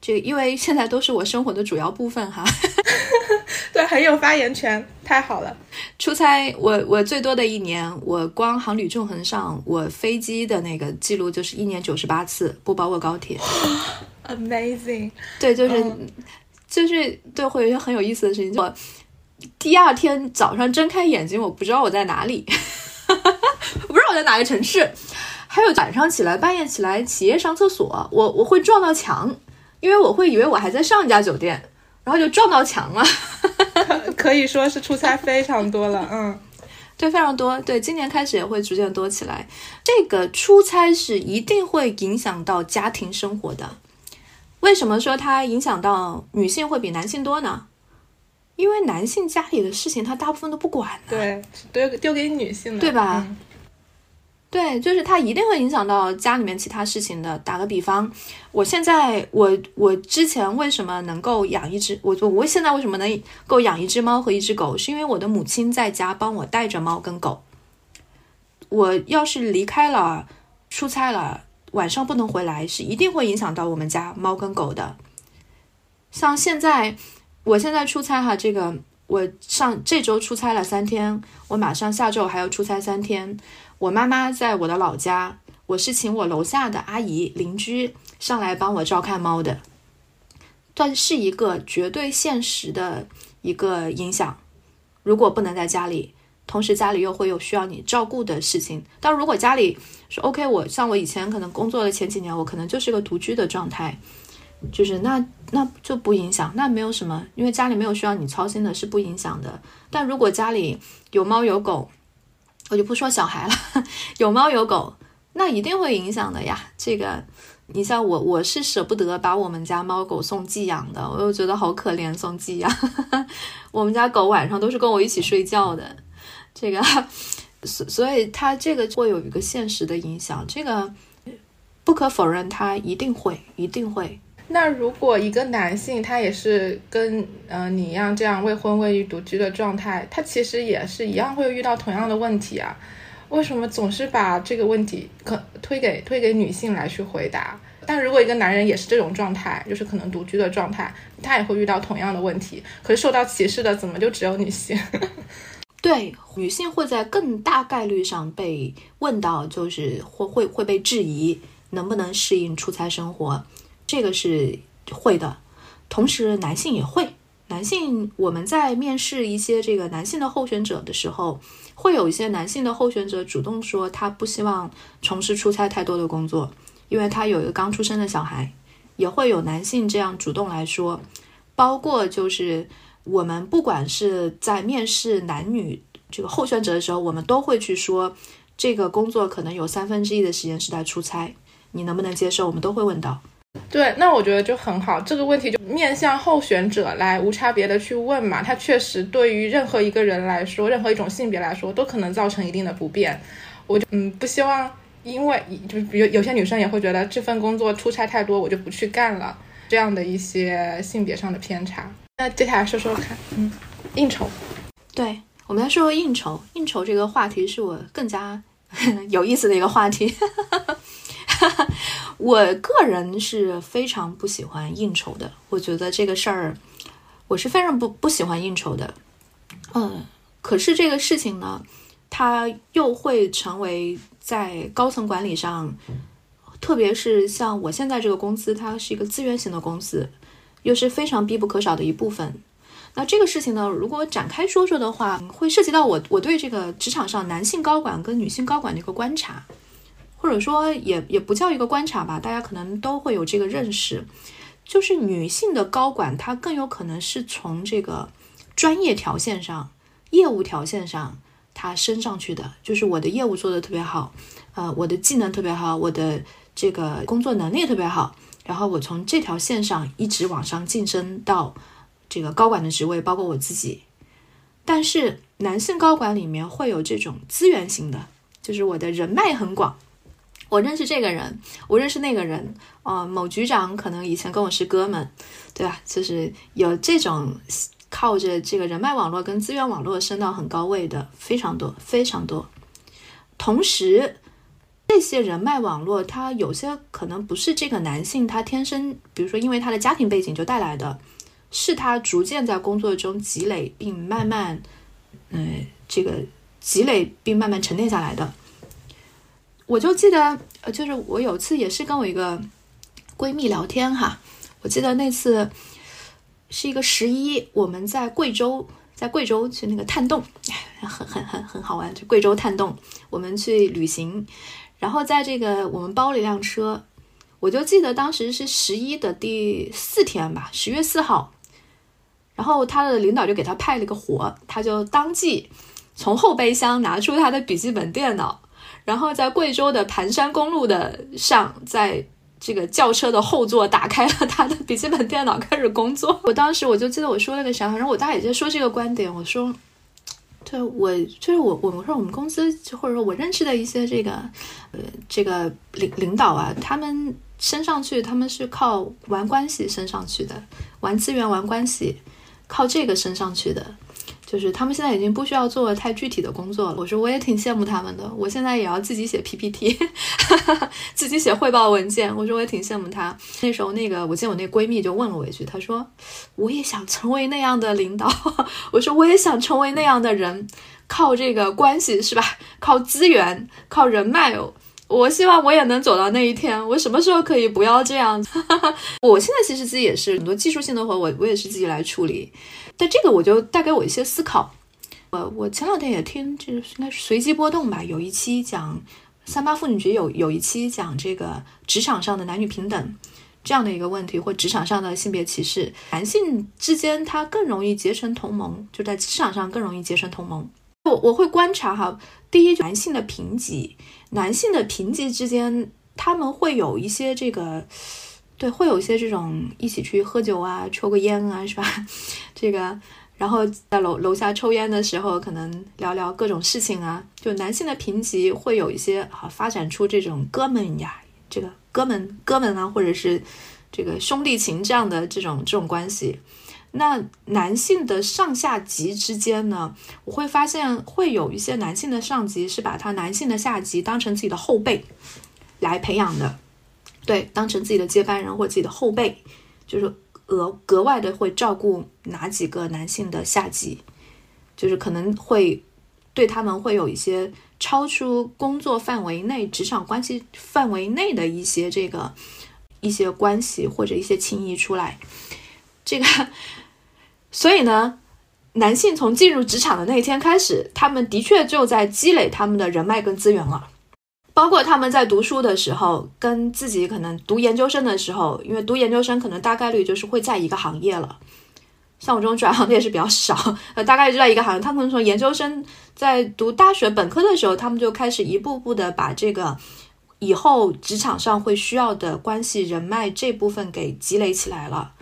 这因为现在都是我生活的主要部分哈。对，很有发言权，太好了。出差，我我最多的一年，我光航旅纵横上，我飞机的那个记录就是一年九十八次，不包括高铁。Amazing。对，就是就是对，会有一些很有意思的事情，就。第二天早上睁开眼睛，我不知道我在哪里，我不知道我在哪个城市。还有晚上起来，半夜起来，起夜上厕所，我我会撞到墙，因为我会以为我还在上一家酒店，然后就撞到墙了。可以说是出差非常多了，嗯，对，非常多。对，今年开始也会逐渐多起来。这个出差是一定会影响到家庭生活的。为什么说它影响到女性会比男性多呢？因为男性家里的事情他大部分都不管的，对，丢丢给女性了，对吧？对，就是他一定会影响到家里面其他事情的。打个比方，我现在我我之前为什么能够养一只，我我我现在为什么能够养一只猫和一只狗，是因为我的母亲在家帮我带着猫跟狗。我要是离开了，出差了，晚上不能回来，是一定会影响到我们家猫跟狗的。像现在，我现在出差哈，这个我上这周出差了三天，我马上下周还要出差三天。我妈妈在我的老家，我是请我楼下的阿姨邻居上来帮我照看猫的，但是一个绝对现实的一个影响。如果不能在家里，同时家里又会有需要你照顾的事情，但如果家里说 OK，我像我以前可能工作的前几年，我可能就是个独居的状态，就是那那就不影响，那没有什么，因为家里没有需要你操心的，是不影响的。但如果家里有猫有狗，我就不说小孩了，有猫有狗，那一定会影响的呀。这个，你像我，我是舍不得把我们家猫狗送寄养的，我又觉得好可怜，送寄养。我们家狗晚上都是跟我一起睡觉的，这个，所所以它这个会有一个现实的影响，这个不可否认，它一定会，一定会。那如果一个男性他也是跟呃你一样这样未婚未育独居的状态，他其实也是一样会遇到同样的问题啊？为什么总是把这个问题可推给推给女性来去回答？但如果一个男人也是这种状态，就是可能独居的状态，他也会遇到同样的问题。可是受到歧视的怎么就只有女性？对，女性会在更大概率上被问到，就是会会会被质疑能不能适应出差生活。这个是会的，同时男性也会。男性我们在面试一些这个男性的候选者的时候，会有一些男性的候选者主动说他不希望从事出差太多的工作，因为他有一个刚出生的小孩。也会有男性这样主动来说，包括就是我们不管是在面试男女这个候选者的时候，我们都会去说这个工作可能有三分之一的时间是在出差，你能不能接受？我们都会问到。对，那我觉得就很好。这个问题就面向候选者来无差别的去问嘛，它确实对于任何一个人来说，任何一种性别来说，都可能造成一定的不便。我就嗯不希望，因为就是比如有些女生也会觉得这份工作出差太多，我就不去干了，这样的一些性别上的偏差。那接下来说说看，嗯，应酬。对，我们来说说应酬。应酬这个话题是我更加 有意思的一个话题。我个人是非常不喜欢应酬的，我觉得这个事儿，我是非常不不喜欢应酬的。嗯，可是这个事情呢，它又会成为在高层管理上，特别是像我现在这个公司，它是一个资源型的公司，又是非常必不可少的一部分。那这个事情呢，如果展开说说的话，会涉及到我我对这个职场上男性高管跟女性高管的一个观察。或者说也也不叫一个观察吧，大家可能都会有这个认识，就是女性的高管，她更有可能是从这个专业条线上、业务条线上，她升上去的。就是我的业务做得特别好，呃，我的技能特别好，我的这个工作能力特别好，然后我从这条线上一直往上晋升到这个高管的职位，包括我自己。但是男性高管里面会有这种资源型的，就是我的人脉很广。我认识这个人，我认识那个人，啊，某局长可能以前跟我是哥们，对吧？就是有这种靠着这个人脉网络跟资源网络升到很高位的非常多，非常多。同时，这些人脉网络，他有些可能不是这个男性他天生，比如说因为他的家庭背景就带来的，是他逐渐在工作中积累并慢慢，嗯，这个积累并慢慢沉淀下来的。我就记得，呃，就是我有次也是跟我一个闺蜜聊天哈，我记得那次是一个十一，我们在贵州，在贵州去那个探洞，很很很很好玩，去贵州探洞，我们去旅行，然后在这个我们包了一辆车，我就记得当时是十一的第四天吧，十月四号，然后他的领导就给他派了个活，他就当即从后备箱拿出他的笔记本电脑。然后在贵州的盘山公路的上，在这个轿车的后座打开了他的笔记本电脑，开始工作。我当时我就记得我说了个啥，反正我大概也在说这个观点，我说，对我就是我，我们说我们公司或者说我认识的一些这个呃这个领领导啊，他们升上去，他们是靠玩关系升上去的，玩资源、玩关系，靠这个升上去的。就是他们现在已经不需要做太具体的工作了。我说我也挺羡慕他们的，我现在也要自己写 PPT，自己写汇报文件。我说我也挺羡慕他。那时候那个，我见我那闺蜜就问了我一句，她说我也想成为那样的领导。我说我也想成为那样的人，靠这个关系是吧？靠资源，靠人脉哦。我希望我也能走到那一天。我什么时候可以不要这样？我现在其实自己也是很多技术性的活，我我也是自己来处理。但这个我就带给我一些思考。呃，我前两天也听，就是应该是随机波动吧，有一期讲三八妇女节，有有一期讲这个职场上的男女平等这样的一个问题，或职场上的性别歧视，男性之间他更容易结成同盟，就在职场上更容易结成同盟。我我会观察哈，第一，男性的评级，男性的评级之间，他们会有一些这个。对，会有一些这种一起去喝酒啊，抽个烟啊，是吧？这个，然后在楼楼下抽烟的时候，可能聊聊各种事情啊。就男性的评级会有一些啊，发展出这种哥们呀，这个哥们哥们啊，或者是这个兄弟情这样的这种这种关系。那男性的上下级之间呢，我会发现会有一些男性的上级是把他男性的下级当成自己的后辈来培养的。对，当成自己的接班人或自己的后辈，就是额格外的会照顾哪几个男性的下级，就是可能会对他们会有一些超出工作范围内、职场关系范围内的一些这个一些关系或者一些情谊出来。这个，所以呢，男性从进入职场的那一天开始，他们的确就在积累他们的人脉跟资源了。包括他们在读书的时候，跟自己可能读研究生的时候，因为读研究生可能大概率就是会在一个行业了。像我这种转行的也是比较少，呃，大概率就在一个行业。他们从研究生在读大学本科的时候，他们就开始一步步的把这个以后职场上会需要的关系人脉这部分给积累起来了。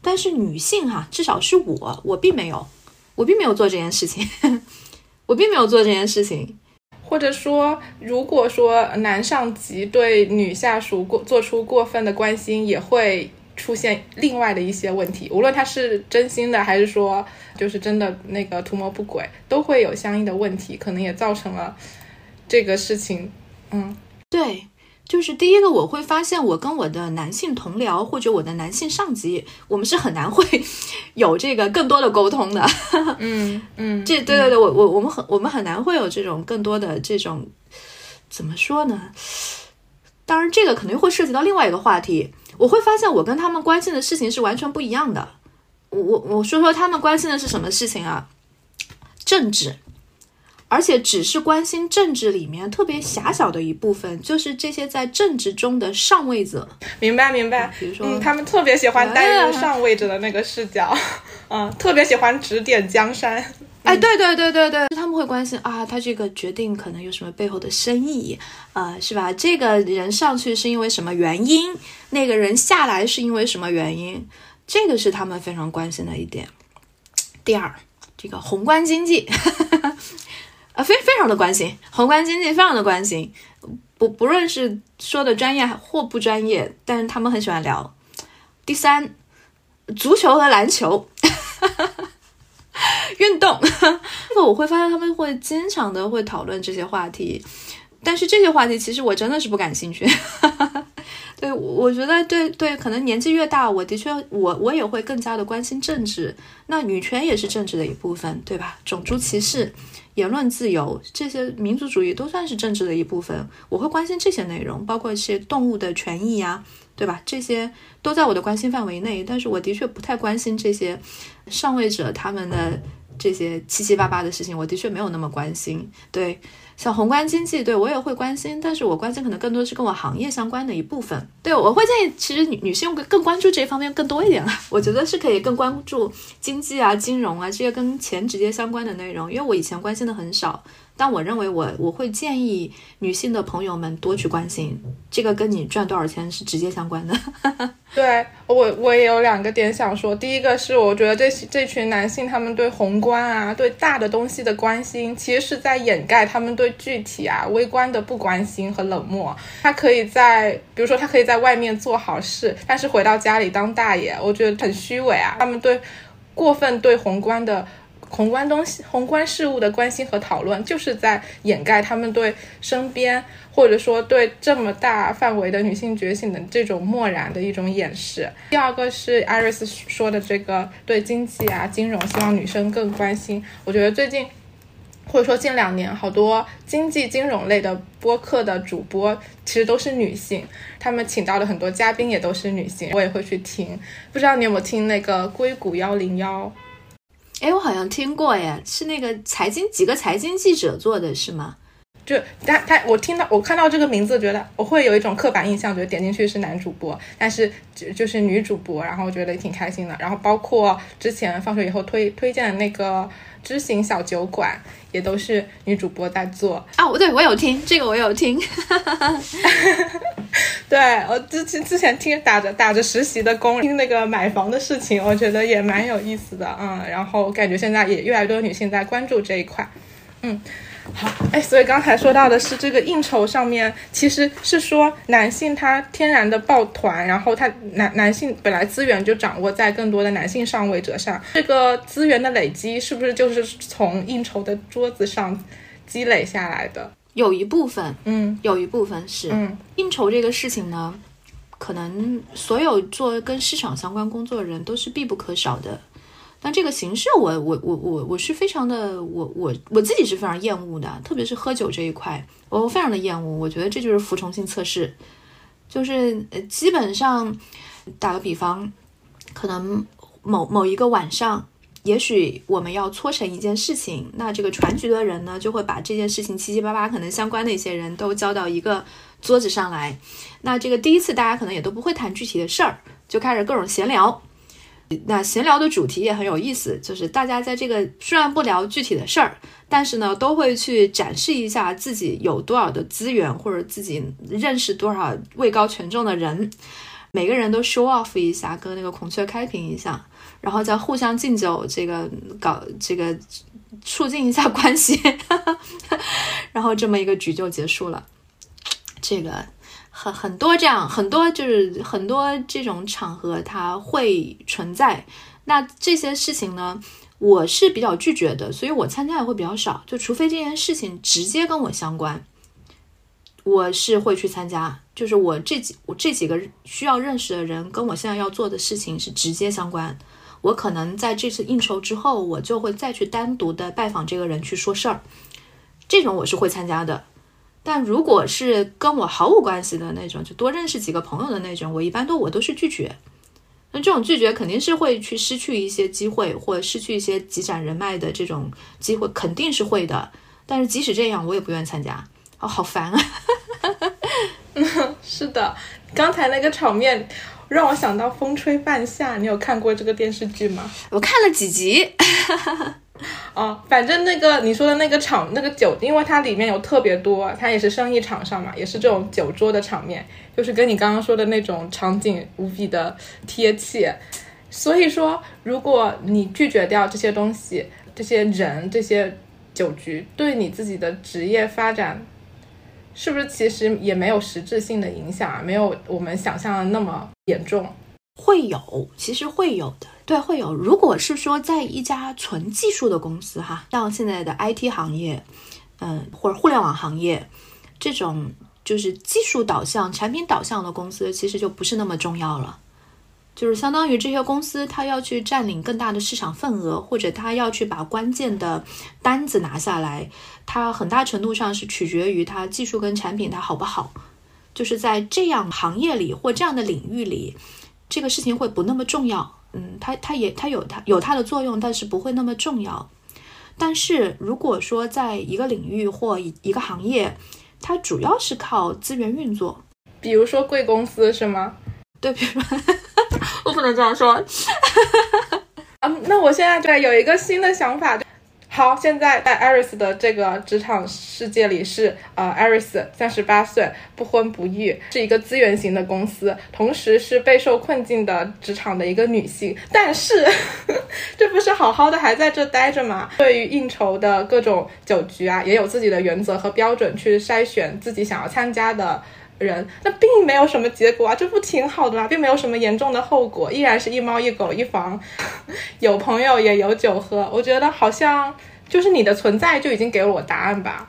但是女性哈，至少是我，我并没有，我并没有做这件事情，我并没有做这件事情。或者说，如果说男上级对女下属过做出过分的关心，也会出现另外的一些问题。无论他是真心的，还是说就是真的那个图谋不轨，都会有相应的问题，可能也造成了这个事情。嗯，对。就是第一个，我会发现我跟我的男性同僚或者我的男性上级，我们是很难会 有这个更多的沟通的。嗯 嗯，这对对对，我我我们很我们很难会有这种更多的这种怎么说呢？当然，这个肯定会涉及到另外一个话题。我会发现我跟他们关心的事情是完全不一样的。我我我说说他们关心的是什么事情啊？政治。而且只是关心政治里面特别狭小的一部分，就是这些在政治中的上位者。明白明白。比如说，嗯他们特别喜欢带入上位者的那个视角，嗯，特别喜欢指点江山。哎，对对对对对，他们会关心啊，他这个决定可能有什么背后的深意，啊，是吧？这个人上去是因为什么原因？那个人下来是因为什么原因？这个是他们非常关心的一点。第二，这个宏观经济。啊，非非常的关心宏观经济，非常的关心，不不论是说的专业或不专业，但是他们很喜欢聊。第三，足球和篮球，运动，这个我会发现他们会经常的会讨论这些话题，但是这些话题其实我真的是不感兴趣。对，我觉得对对，可能年纪越大，我的确我我也会更加的关心政治，那女权也是政治的一部分，对吧？种族歧视。言论自由，这些民族主义都算是政治的一部分。我会关心这些内容，包括一些动物的权益呀，对吧？这些都在我的关心范围内。但是我的确不太关心这些上位者他们的这些七七八八的事情，我的确没有那么关心。对，像宏观经济，对我也会关心，但是我关心可能更多是跟我行业相关的一部分。对我会建议，其实女女性更更关注这方面更多一点了。我觉得是可以更关注经济啊、金融啊这些跟钱直接相关的内容，因为我以前关心的很少。但我认为我我会建议女性的朋友们多去关心这个，跟你赚多少钱是直接相关的。对我我也有两个点想说，第一个是我觉得这这群男性他们对宏观啊、对大的东西的关心，其实是在掩盖他们对具体啊、微观的不关心和冷漠。他可以在，比如说他可以在外面做好事，但是回到家里当大爷，我觉得很虚伪啊。他们对过分对宏观的。宏观东西、宏观事物的关心和讨论，就是在掩盖他们对身边或者说对这么大范围的女性觉醒的这种漠然的一种掩饰。第二个是 Iris 说的这个对经济啊、金融，希望女生更关心。我觉得最近或者说近两年，好多经济金融类的播客的主播其实都是女性，他们请到的很多嘉宾也都是女性，我也会去听。不知道你有没有听那个硅谷幺零幺？哎，我好像听过，耶，是那个财经几个财经记者做的是吗？就他他，我听到我看到这个名字，觉得我会有一种刻板印象，觉得点进去是男主播，但是就就是女主播，然后觉得挺开心的。然后包括之前放学以后推推荐的那个知行小酒馆，也都是女主播在做啊。我对我有听这个，我有听。对我之前之前听打着打着实习的工，听那个买房的事情，我觉得也蛮有意思的，嗯。然后感觉现在也越来越多女性在关注这一块，嗯。好，哎，所以刚才说到的是这个应酬上面，其实是说男性他天然的抱团，然后他男男性本来资源就掌握在更多的男性上位者上，这个资源的累积是不是就是从应酬的桌子上积累下来的？有一部分，嗯，有一部分是，嗯，应酬这个事情呢，可能所有做跟市场相关工作的人都是必不可少的。但这个形式，我我我我我是非常的，我我我自己是非常厌恶的，特别是喝酒这一块，我非常的厌恶。我觉得这就是服从性测试，就是呃，基本上打个比方，可能某某一个晚上，也许我们要搓成一件事情，那这个传局的人呢，就会把这件事情七七八八可能相关的一些人都叫到一个桌子上来，那这个第一次大家可能也都不会谈具体的事儿，就开始各种闲聊。那闲聊的主题也很有意思，就是大家在这个虽然不聊具体的事儿，但是呢，都会去展示一下自己有多少的资源，或者自己认识多少位高权重的人，每个人都 show off 一下，跟那个孔雀开屏一下，然后再互相敬酒，这个搞这个促进一下关系，然后这么一个局就结束了，这个。很很多这样很多就是很多这种场合它会存在，那这些事情呢，我是比较拒绝的，所以我参加的会比较少，就除非这件事情直接跟我相关，我是会去参加。就是我这几我这几个需要认识的人跟我现在要做的事情是直接相关，我可能在这次应酬之后，我就会再去单独的拜访这个人去说事儿，这种我是会参加的。但如果是跟我毫无关系的那种，就多认识几个朋友的那种，我一般都我都是拒绝。那这种拒绝肯定是会去失去一些机会，或者失去一些积攒人脉的这种机会，肯定是会的。但是即使这样，我也不愿参加。哦，好烦啊！是的，刚才那个场面让我想到《风吹半夏》，你有看过这个电视剧吗？我看了几集。哦，反正那个你说的那个场那个酒，因为它里面有特别多，它也是生意场上嘛，也是这种酒桌的场面，就是跟你刚刚说的那种场景无比的贴切。所以说，如果你拒绝掉这些东西、这些人、这些酒局，对你自己的职业发展，是不是其实也没有实质性的影响啊？没有我们想象的那么严重。会有，其实会有的。对，会有。如果是说在一家纯技术的公司，哈，像现在的 IT 行业，嗯，或者互联网行业，这种就是技术导向、产品导向的公司，其实就不是那么重要了。就是相当于这些公司，它要去占领更大的市场份额，或者它要去把关键的单子拿下来，它很大程度上是取决于它技术跟产品它好不好。就是在这样行业里或这样的领域里，这个事情会不那么重要。嗯，它它也它有它有它的作用，但是不会那么重要。但是如果说在一个领域或一一个行业，它主要是靠资源运作，比如说贵公司是吗？对，比如说我不能这样说。嗯，那我现在对有一个新的想法。好，现在在 Iris 的这个职场世界里是，呃 Iris 三十八岁，不婚不育，是一个资源型的公司，同时是备受困境的职场的一个女性。但是，这不是好好的还在这待着吗？对于应酬的各种酒局啊，也有自己的原则和标准去筛选自己想要参加的。人那并没有什么结果啊，这不挺好的吗？并没有什么严重的后果，依然是一猫一狗一房，有朋友也有酒喝。我觉得好像就是你的存在就已经给了我答案吧。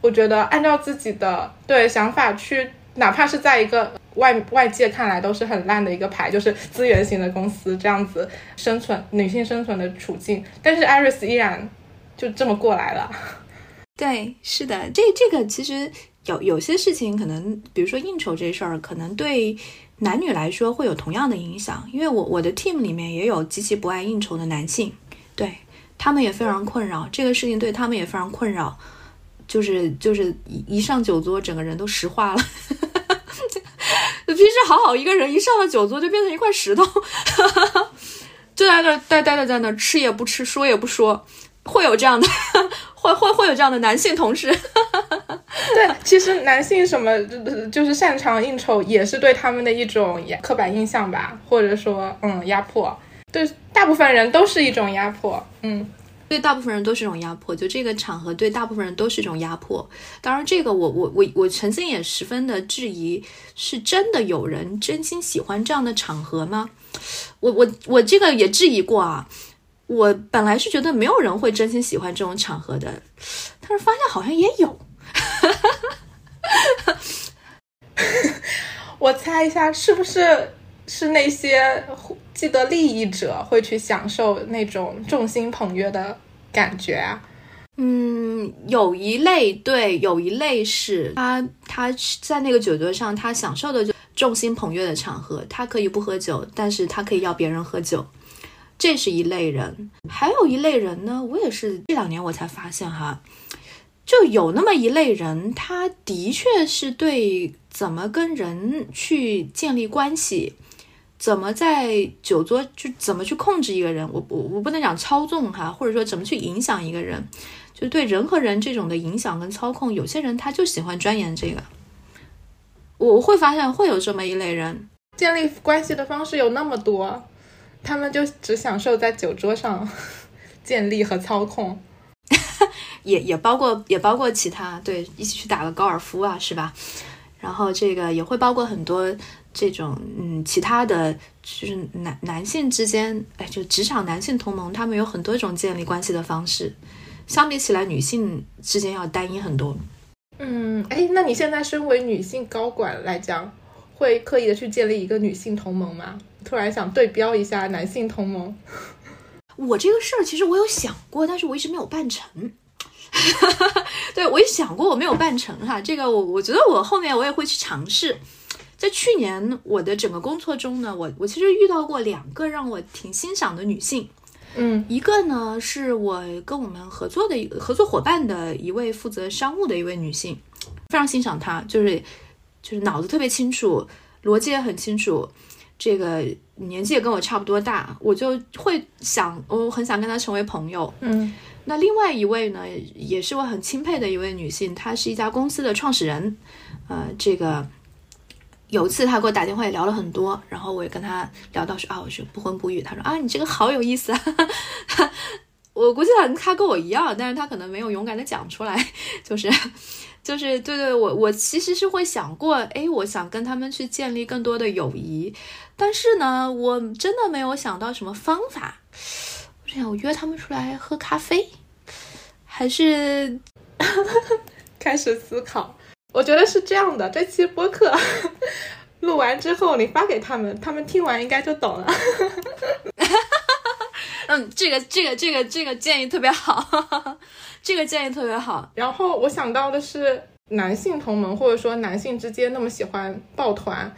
我觉得按照自己的对想法去，哪怕是在一个外外界看来都是很烂的一个牌，就是资源型的公司这样子生存女性生存的处境，但是艾瑞斯依然就这么过来了。对，是的，这这个其实。有有些事情可能，比如说应酬这事儿，可能对男女来说会有同样的影响。因为我我的 team 里面也有极其不爱应酬的男性，对他们也非常困扰，这个事情对他们也非常困扰，就是就是一一上酒桌，整个人都石化了。平时好好一个人，一上了酒桌就变成一块石头，就在那呆呆的在那吃也不吃，说也不说，会有这样的，会会会有这样的男性同事。对，其实男性什么就是擅长应酬，也是对他们的一种刻板印象吧，或者说，嗯，压迫。对大部分人都是一种压迫，嗯，对大部分人都是一种压迫。就这个场合，对大部分人都是一种压迫。当然，这个我我我我曾经也十分的质疑，是真的有人真心喜欢这样的场合吗？我我我这个也质疑过啊。我本来是觉得没有人会真心喜欢这种场合的，但是发现好像也有。我猜一下，是不是是那些既得利益者会去享受那种众星捧月的感觉啊？嗯，有一类对，有一类是他他在那个酒桌上，他享受的就众星捧月的场合，他可以不喝酒，但是他可以要别人喝酒，这是一类人。还有一类人呢，我也是这两年我才发现哈。就有那么一类人，他的确是对怎么跟人去建立关系，怎么在酒桌就怎么去控制一个人，我我我不能讲操纵哈，或者说怎么去影响一个人，就对人和人这种的影响跟操控，有些人他就喜欢钻研这个。我会发现会有这么一类人，建立关系的方式有那么多，他们就只享受在酒桌上 建立和操控。也也包括也包括其他对一起去打个高尔夫啊，是吧？然后这个也会包括很多这种嗯其他的，就是男男性之间，哎，就职场男性同盟，他们有很多种建立关系的方式，相比起来女性之间要单一很多。嗯，哎，那你现在身为女性高管来讲，会刻意的去建立一个女性同盟吗？突然想对标一下男性同盟。我这个事儿其实我有想过，但是我一直没有办成。对我也想过，我没有办成哈。这个我我觉得我后面我也会去尝试。在去年我的整个工作中呢，我我其实遇到过两个让我挺欣赏的女性。嗯，一个呢是我跟我们合作的一合作伙伴的一位负责商务的一位女性，非常欣赏她，就是就是脑子特别清楚，逻辑也很清楚。这个年纪也跟我差不多大，我就会想，我很想跟她成为朋友。嗯。那另外一位呢，也是我很钦佩的一位女性，她是一家公司的创始人。呃，这个有一次她给我打电话也聊了很多，然后我也跟她聊到说啊，我是不婚不育。她说啊，你这个好有意思啊。我估计她她跟我一样，但是她可能没有勇敢的讲出来，就是就是对对，我我其实是会想过，哎，我想跟他们去建立更多的友谊，但是呢，我真的没有想到什么方法。我想，我约他们出来喝咖啡，还是 开始思考？我觉得是这样的，这期播客录完之后，你发给他们，他们听完应该就懂了。嗯，这个这个这个这个建议特别好，这个建议特别好。然后我想到的是，男性同盟或者说男性之间那么喜欢抱团，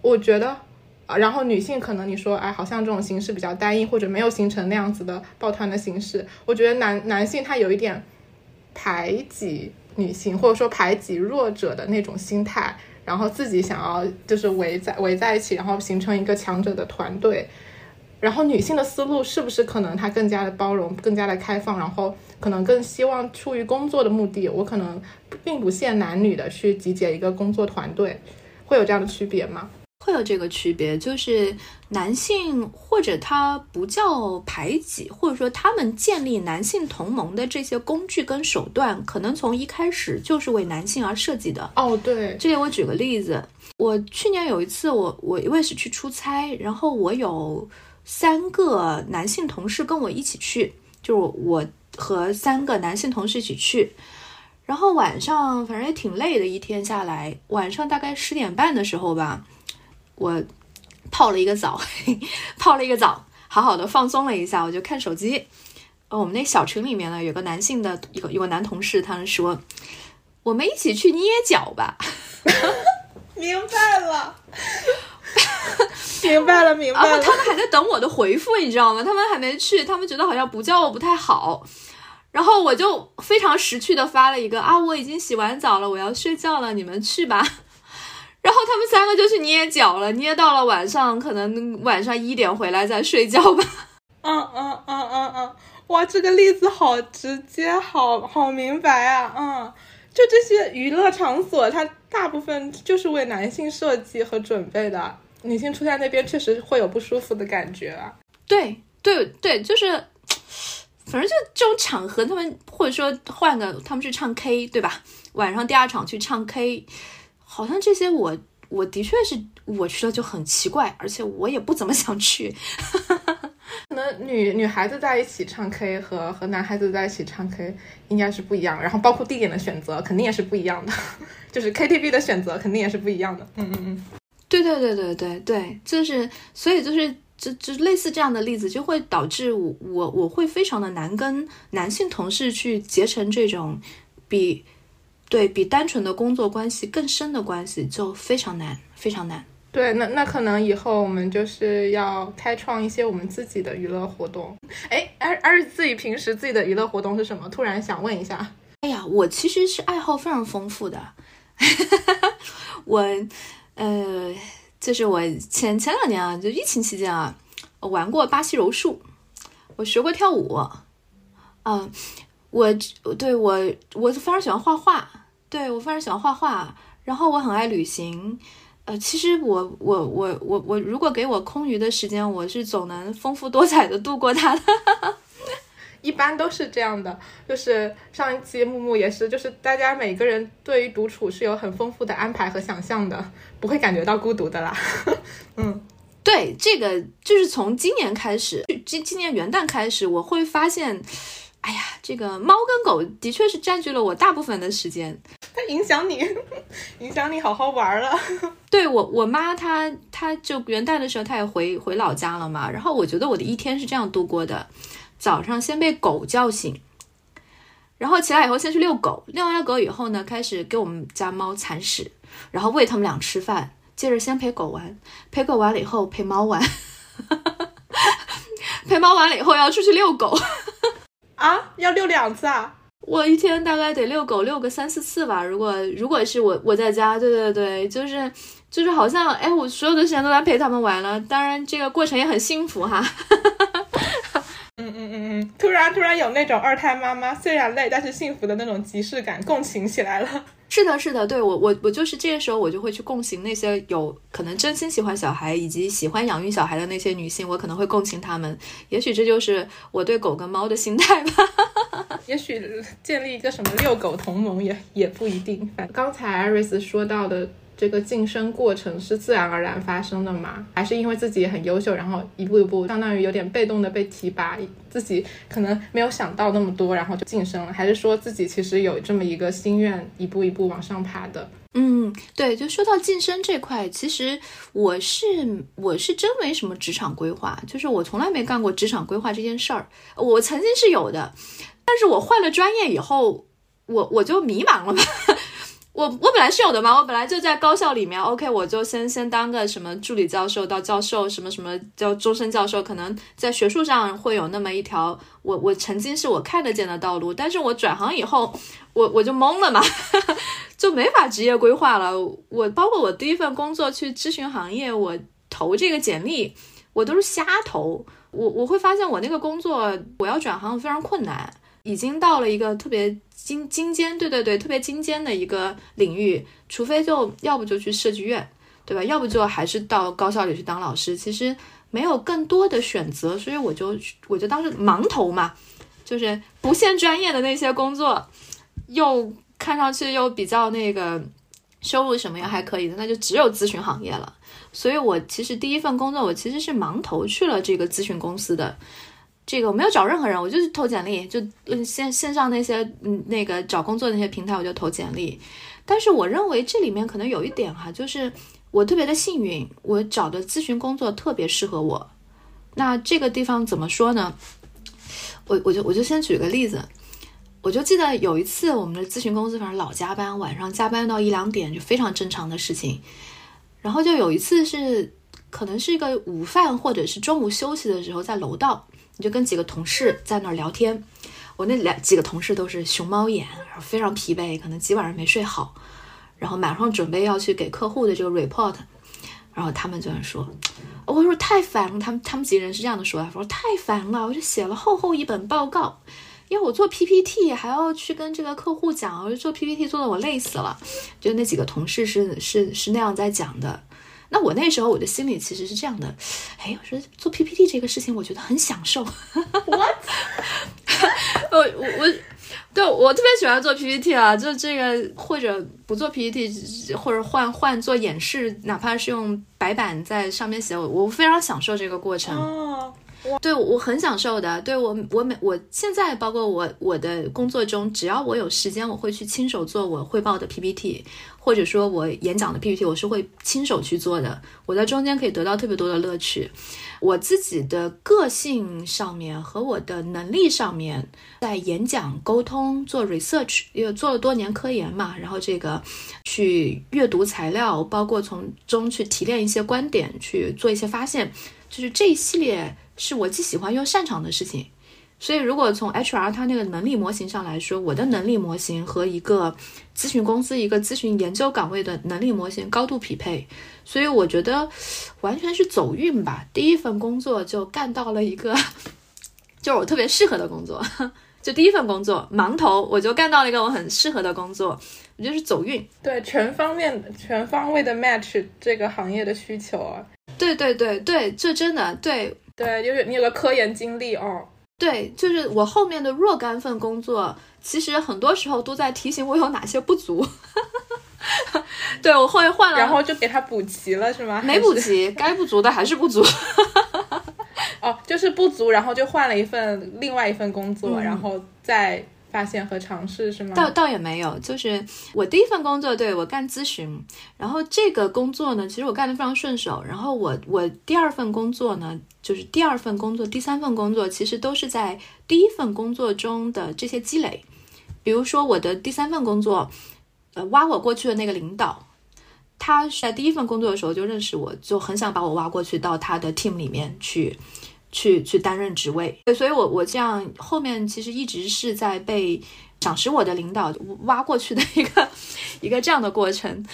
我觉得。啊，然后女性可能你说，哎，好像这种形式比较单一，或者没有形成那样子的抱团的形式。我觉得男男性他有一点排挤女性，或者说排挤弱者的那种心态，然后自己想要就是围在围在一起，然后形成一个强者的团队。然后女性的思路是不是可能她更加的包容，更加的开放，然后可能更希望出于工作的目的，我可能并不限男女的去集结一个工作团队，会有这样的区别吗？会有这个区别，就是男性或者他不叫排挤，或者说他们建立男性同盟的这些工具跟手段，可能从一开始就是为男性而设计的。哦，对，这里我举个例子，我去年有一次，我我因为是去出差，然后我有三个男性同事跟我一起去，就是我和三个男性同事一起去，然后晚上反正也挺累的，一天下来，晚上大概十点半的时候吧。我泡了一个澡，泡了一个澡，好好的放松了一下，我就看手机。呃，我们那小群里面呢，有个男性的一个有个男同事，他们说我们一起去捏脚吧。明白了，明白了，明白了。他们还在等我的回复，你知道吗？他们还没去，他们觉得好像不叫我不太好。然后我就非常识趣的发了一个啊，我已经洗完澡了，我要睡觉了，你们去吧。然后他们三个就去捏脚了，捏到了晚上，可能晚上一点回来再睡觉吧。嗯嗯嗯嗯嗯，哇，这个例子好直接，好好明白啊。嗯，就这些娱乐场所，它大部分就是为男性设计和准备的，女性出在那边确实会有不舒服的感觉啊。对对对，就是，反正就这种场合，他们或者说换个，他们去唱 K，对吧？晚上第二场去唱 K。好像这些我我的确是我去了就很奇怪，而且我也不怎么想去。可能女女孩子在一起唱 K 和和男孩子在一起唱 K 应该是不一样，然后包括地点的选择肯定也是不一样的，就是 KTV 的选择肯定也是不一样的。嗯嗯嗯，对对对对对对，就是所以就是就就类似这样的例子，就会导致我我我会非常的难跟男性同事去结成这种比。对比单纯的工作关系更深的关系就非常难，非常难。对，那那可能以后我们就是要开创一些我们自己的娱乐活动。哎，而而自己平时自己的娱乐活动是什么？突然想问一下。哎呀，我其实是爱好非常丰富的。我，呃，就是我前前两年啊，就疫情期间啊，我玩过巴西柔术，我学过跳舞，啊，我对我我非常喜欢画画。对我非常喜欢画画，然后我很爱旅行，呃，其实我我我我我如果给我空余的时间，我是总能丰富多彩的度过它的。一般都是这样的，就是上一期木木也是，就是大家每个人对于独处是有很丰富的安排和想象的，不会感觉到孤独的啦。嗯，对，这个就是从今年开始，今今年元旦开始，我会发现。哎呀，这个猫跟狗的确是占据了我大部分的时间，它影响你，影响你好好玩了。对我，我妈她她就元旦的时候，她也回回老家了嘛。然后我觉得我的一天是这样度过的：早上先被狗叫醒，然后起来以后先去遛狗，遛完了狗以后呢，开始给我们家猫铲屎，然后喂它们俩吃饭，接着先陪狗玩，陪狗完了以后陪猫玩，陪猫完了以后要出去遛狗。啊，要遛两次啊！我一天大概得遛狗遛个三四次吧。如果如果是我我在家，对对对，就是就是好像哎，我所有的时间都在陪他们玩了。当然这个过程也很幸福哈。突然突然有那种二胎妈妈虽然累但是幸福的那种即视感，共情起来了。是的，是的，对我我我就是这个时候我就会去共情那些有可能真心喜欢小孩以及喜欢养育小孩的那些女性，我可能会共情她们。也许这就是我对狗跟猫的心态吧。也许建立一个什么遛狗同盟也也不一定。刚才艾瑞斯说到的。这个晋升过程是自然而然发生的吗？还是因为自己很优秀，然后一步一步，相当于有点被动的被提拔，自己可能没有想到那么多，然后就晋升了？还是说自己其实有这么一个心愿，一步一步往上爬的？嗯，对，就说到晋升这块，其实我是我是真没什么职场规划，就是我从来没干过职场规划这件事儿。我曾经是有的，但是我换了专业以后，我我就迷茫了嘛。我我本来是有的嘛，我本来就在高校里面，OK，我就先先当个什么助理教授到教授，什么什么叫终身教授，可能在学术上会有那么一条我我曾经是我看得见的道路，但是我转行以后，我我就懵了嘛，就没法职业规划了。我包括我第一份工作去咨询行业，我投这个简历，我都是瞎投，我我会发现我那个工作我要转行非常困难。已经到了一个特别精精尖，对对对，特别精尖的一个领域，除非就要不就去设计院，对吧？要不就还是到高校里去当老师，其实没有更多的选择，所以我就我就当时盲投嘛，就是不限专业的那些工作，又看上去又比较那个收入什么样还可以的，那就只有咨询行业了。所以我其实第一份工作我其实是盲投去了这个咨询公司的。这个我没有找任何人，我就是投简历，就线线上那些嗯那个找工作那些平台，我就投简历。但是我认为这里面可能有一点哈，就是我特别的幸运，我找的咨询工作特别适合我。那这个地方怎么说呢？我我就我就先举个例子，我就记得有一次我们的咨询公司反正老加班，晚上加班到一两点就非常正常的事情。然后就有一次是可能是一个午饭或者是中午休息的时候，在楼道。你就跟几个同事在那儿聊天，我那两几个同事都是熊猫眼，然后非常疲惫，可能几晚上没睡好，然后马上准备要去给客户的这个 report，然后他们就在说，我说太烦了，他们他们几个人是这样的说法，我说太烦了，我就写了厚厚一本报告，因为我做 PPT 还要去跟这个客户讲，我就做 PPT 做的我累死了，就那几个同事是是是那样在讲的。那我那时候我的心里其实是这样的，哎，我说做 PPT 这个事情，我觉得很享受。What？我我我，对我特别喜欢做 PPT 啊，就这个或者不做 PPT，或者换换做演示，哪怕是用白板在上面写，我我非常享受这个过程。哦，对我很享受的。对我我每我现在包括我我的工作中，只要我有时间，我会去亲手做我汇报的 PPT。或者说我演讲的 PPT，我是会亲手去做的。我在中间可以得到特别多的乐趣。我自己的个性上面和我的能力上面，在演讲、沟通、做 research，因为做了多年科研嘛，然后这个去阅读材料，包括从中去提炼一些观点，去做一些发现，就是这一系列是我既喜欢又擅长的事情。所以，如果从 HR 它那个能力模型上来说，我的能力模型和一个咨询公司一个咨询研究岗位的能力模型高度匹配，所以我觉得完全是走运吧。第一份工作就干到了一个，就是我特别适合的工作，就第一份工作盲头，我就干到了一个我很适合的工作，我就是走运。对，全方面、全方位的 match 这个行业的需求啊。对对对对，这真的对对，就是你有个科研经历哦。对，就是我后面的若干份工作，其实很多时候都在提醒我有哪些不足。对我后面换了，然后就给他补齐了，是吗？没补齐，该不足的还是不足。哦，就是不足，然后就换了一份另外一份工作，然后再。发现和尝试是吗？倒倒也没有，就是我第一份工作，对我干咨询，然后这个工作呢，其实我干的非常顺手。然后我我第二份工作呢，就是第二份工作、第三份工作，其实都是在第一份工作中的这些积累。比如说我的第三份工作，呃，挖我过去的那个领导，他是在第一份工作的时候就认识我，就很想把我挖过去到他的 team 里面去。去去担任职位，对，所以我我这样后面其实一直是在被赏识我的领导挖过去的一个一个这样的过程，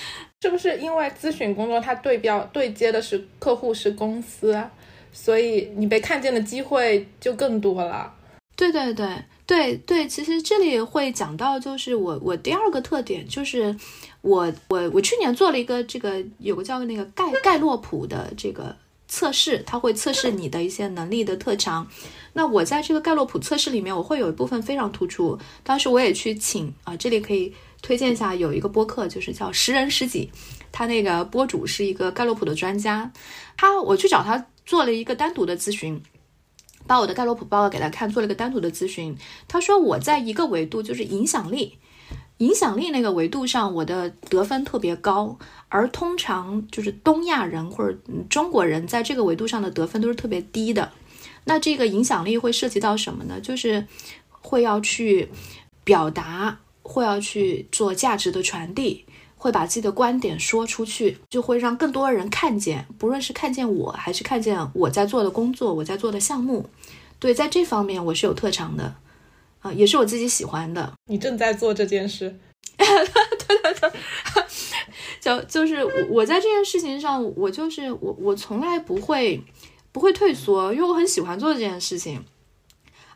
是不是因为咨询工作它对标对接的是客户是公司，所以你被看见的机会就更多了？对对对对对，其实这里会讲到，就是我我第二个特点就是我我我去年做了一个这个有个叫那个盖盖洛普的这个。测试，它会测试你的一些能力的特长。那我在这个盖洛普测试里面，我会有一部分非常突出。当时我也去请啊，这里可以推荐一下，有一个播客，就是叫十人十己，他那个播主是一个盖洛普的专家。他我去找他做了一个单独的咨询，把我的盖洛普报告给他看，做了一个单独的咨询。他说我在一个维度就是影响力。影响力那个维度上，我的得分特别高，而通常就是东亚人或者中国人在这个维度上的得分都是特别低的。那这个影响力会涉及到什么呢？就是会要去表达，会要去做价值的传递，会把自己的观点说出去，就会让更多人看见，不论是看见我还是看见我在做的工作，我在做的项目。对，在这方面我是有特长的，啊，也是我自己喜欢的。你正在做这件事，对对对，就就是我我在这件事情上，我就是我我从来不会不会退缩，因为我很喜欢做这件事情，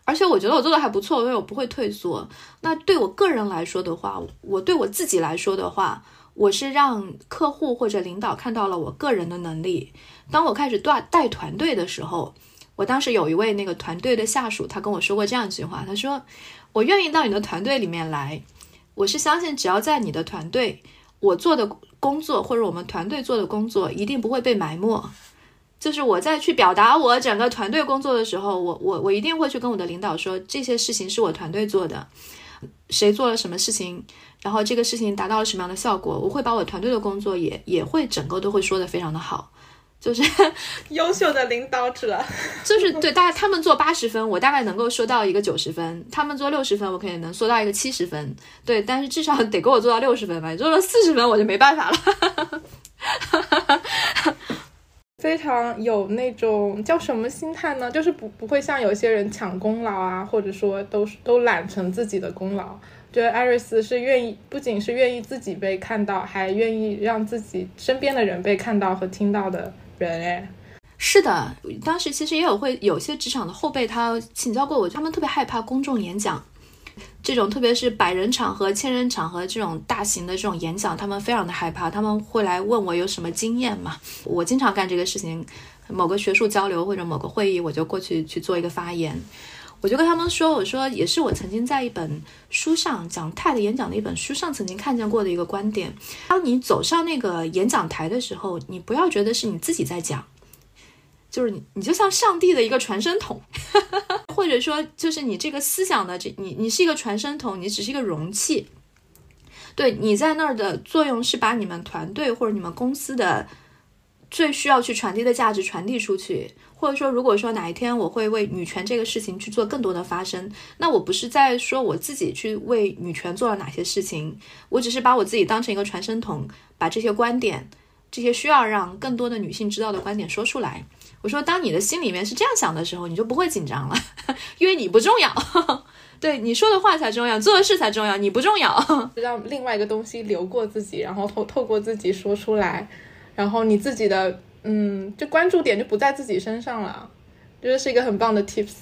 而且我觉得我做的还不错，因为我不会退缩。那对我个人来说的话，我对我自己来说的话，我是让客户或者领导看到了我个人的能力。当我开始带带团队的时候。我当时有一位那个团队的下属，他跟我说过这样一句话，他说：“我愿意到你的团队里面来，我是相信只要在你的团队，我做的工作或者我们团队做的工作一定不会被埋没。就是我在去表达我整个团队工作的时候，我我我一定会去跟我的领导说，这些事情是我团队做的，谁做了什么事情，然后这个事情达到了什么样的效果，我会把我团队的工作也也会整个都会说的非常的好。”就是 优秀的领导者，就是对大家他们做八十分，我大概能够说到一个九十分；他们做六十分，我可以能说到一个七十分。对，但是至少得给我做到六十分吧，你做了四十分，我就没办法了。非常有那种叫什么心态呢？就是不不会像有些人抢功劳啊，或者说都都揽成自己的功劳。觉得艾瑞斯是愿意，不仅是愿意自己被看到，还愿意让自己身边的人被看到和听到的。人哎，是的，当时其实也有会有些职场的后辈，他请教过我，他们特别害怕公众演讲，这种特别是百人场和、千人场和这种大型的这种演讲，他们非常的害怕，他们会来问我有什么经验嘛？我经常干这个事情，某个学术交流或者某个会议，我就过去去做一个发言。我就跟他们说，我说也是我曾经在一本书上讲泰的演讲的一本书上曾经看见过的一个观点。当你走上那个演讲台的时候，你不要觉得是你自己在讲，就是你你就像上帝的一个传声筒，或者说就是你这个思想的这你你是一个传声筒，你只是一个容器。对你在那儿的作用是把你们团队或者你们公司的最需要去传递的价值传递出去。或者说，如果说哪一天我会为女权这个事情去做更多的发声，那我不是在说我自己去为女权做了哪些事情，我只是把我自己当成一个传声筒，把这些观点，这些需要让更多的女性知道的观点说出来。我说，当你的心里面是这样想的时候，你就不会紧张了，因为你不重要，对你说的话才重要，做的事才重要，你不重要，让另外一个东西流过自己，然后透透过自己说出来，然后你自己的。嗯，就关注点就不在自己身上了，觉得是一个很棒的 tips。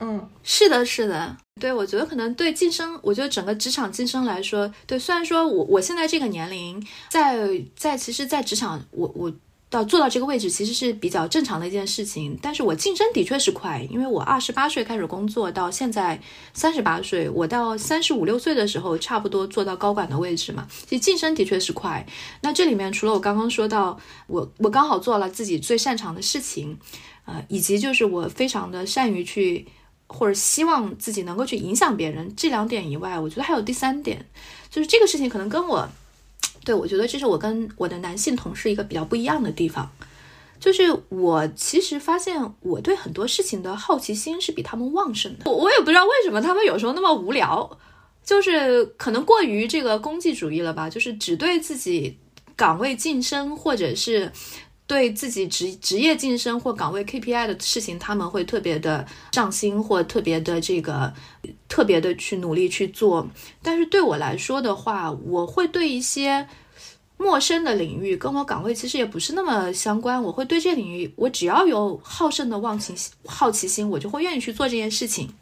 嗯，是的，是的，对我觉得可能对晋升，我觉得整个职场晋升来说，对，虽然说我我现在这个年龄，在在其实，在职场，我我。到做到这个位置其实是比较正常的一件事情，但是我晋升的确是快，因为我二十八岁开始工作，到现在三十八岁，我到三十五六岁的时候，差不多做到高管的位置嘛，其实晋升的确是快。那这里面除了我刚刚说到，我我刚好做了自己最擅长的事情，呃，以及就是我非常的善于去或者希望自己能够去影响别人这两点以外，我觉得还有第三点，就是这个事情可能跟我。对，我觉得这是我跟我的男性同事一个比较不一样的地方，就是我其实发现我对很多事情的好奇心是比他们旺盛的。我我也不知道为什么他们有时候那么无聊，就是可能过于这个功绩主义了吧，就是只对自己岗位晋升或者是。对自己职职业晋升或岗位 KPI 的事情，他们会特别的上心，或特别的这个特别的去努力去做。但是对我来说的话，我会对一些陌生的领域，跟我岗位其实也不是那么相关，我会对这领域，我只要有好胜的忘情好奇心，我就会愿意去做这件事情。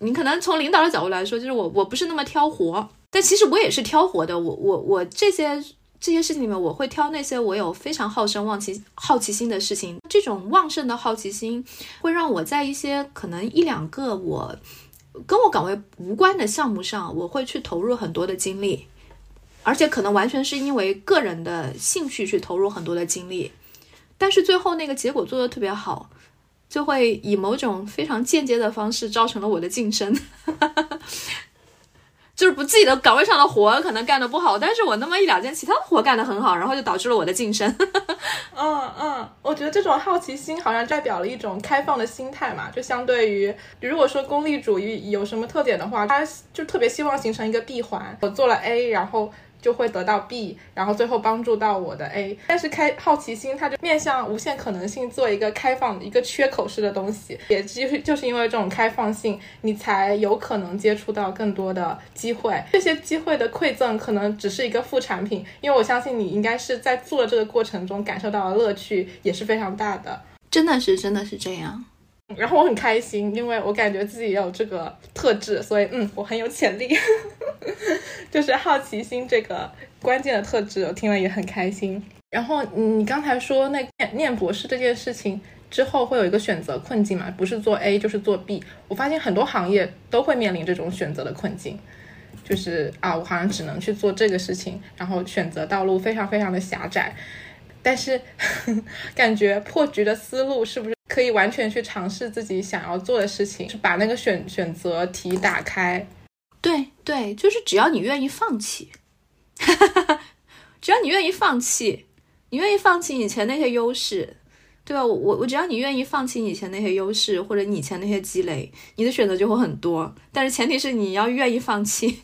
你可能从领导的角度来说，就是我我不是那么挑活，但其实我也是挑活的。我我我这些。这些事情里面，我会挑那些我有非常好胜、忘奇好奇心的事情。这种旺盛的好奇心，会让我在一些可能一两个我跟我岗位无关的项目上，我会去投入很多的精力，而且可能完全是因为个人的兴趣去投入很多的精力。但是最后那个结果做的特别好，就会以某种非常间接的方式造成了我的晋升。就是不自己的岗位上的活可能干的不好，但是我那么一两件其他的活干得很好，然后就导致了我的晋升。嗯嗯，我觉得这种好奇心好像代表了一种开放的心态嘛，就相对于如果说功利主义有什么特点的话，他就特别希望形成一个闭环。我做了 A，然后就会得到 B，然后最后帮助到我的 A。但是开好奇心，它就面向无限可能性，做一个开放、一个缺口式的东西。也就是就是因为这种开放性，你才有可能接触到更多的机会。这些机会的馈赠可能只是一个副产品，因为我相信你应该是在做这个过程中感受到的乐趣也是非常大的。真的是，真的是这样。然后我很开心，因为我感觉自己也有这个特质，所以嗯，我很有潜力。就是好奇心这个关键的特质，我听了也很开心。然后你刚才说那念念博士这件事情之后会有一个选择困境嘛？不是做 A 就是做 B。我发现很多行业都会面临这种选择的困境，就是啊，我好像只能去做这个事情，然后选择道路非常非常的狭窄。但是 感觉破局的思路是不是？可以完全去尝试自己想要做的事情，是把那个选选择题打开。对对，就是只要你愿意放弃，只要你愿意放弃，你愿意放弃以前那些优势，对吧？我我我，只要你愿意放弃以前那些优势或者你以前那些积累，你的选择就会很多。但是前提是你要愿意放弃。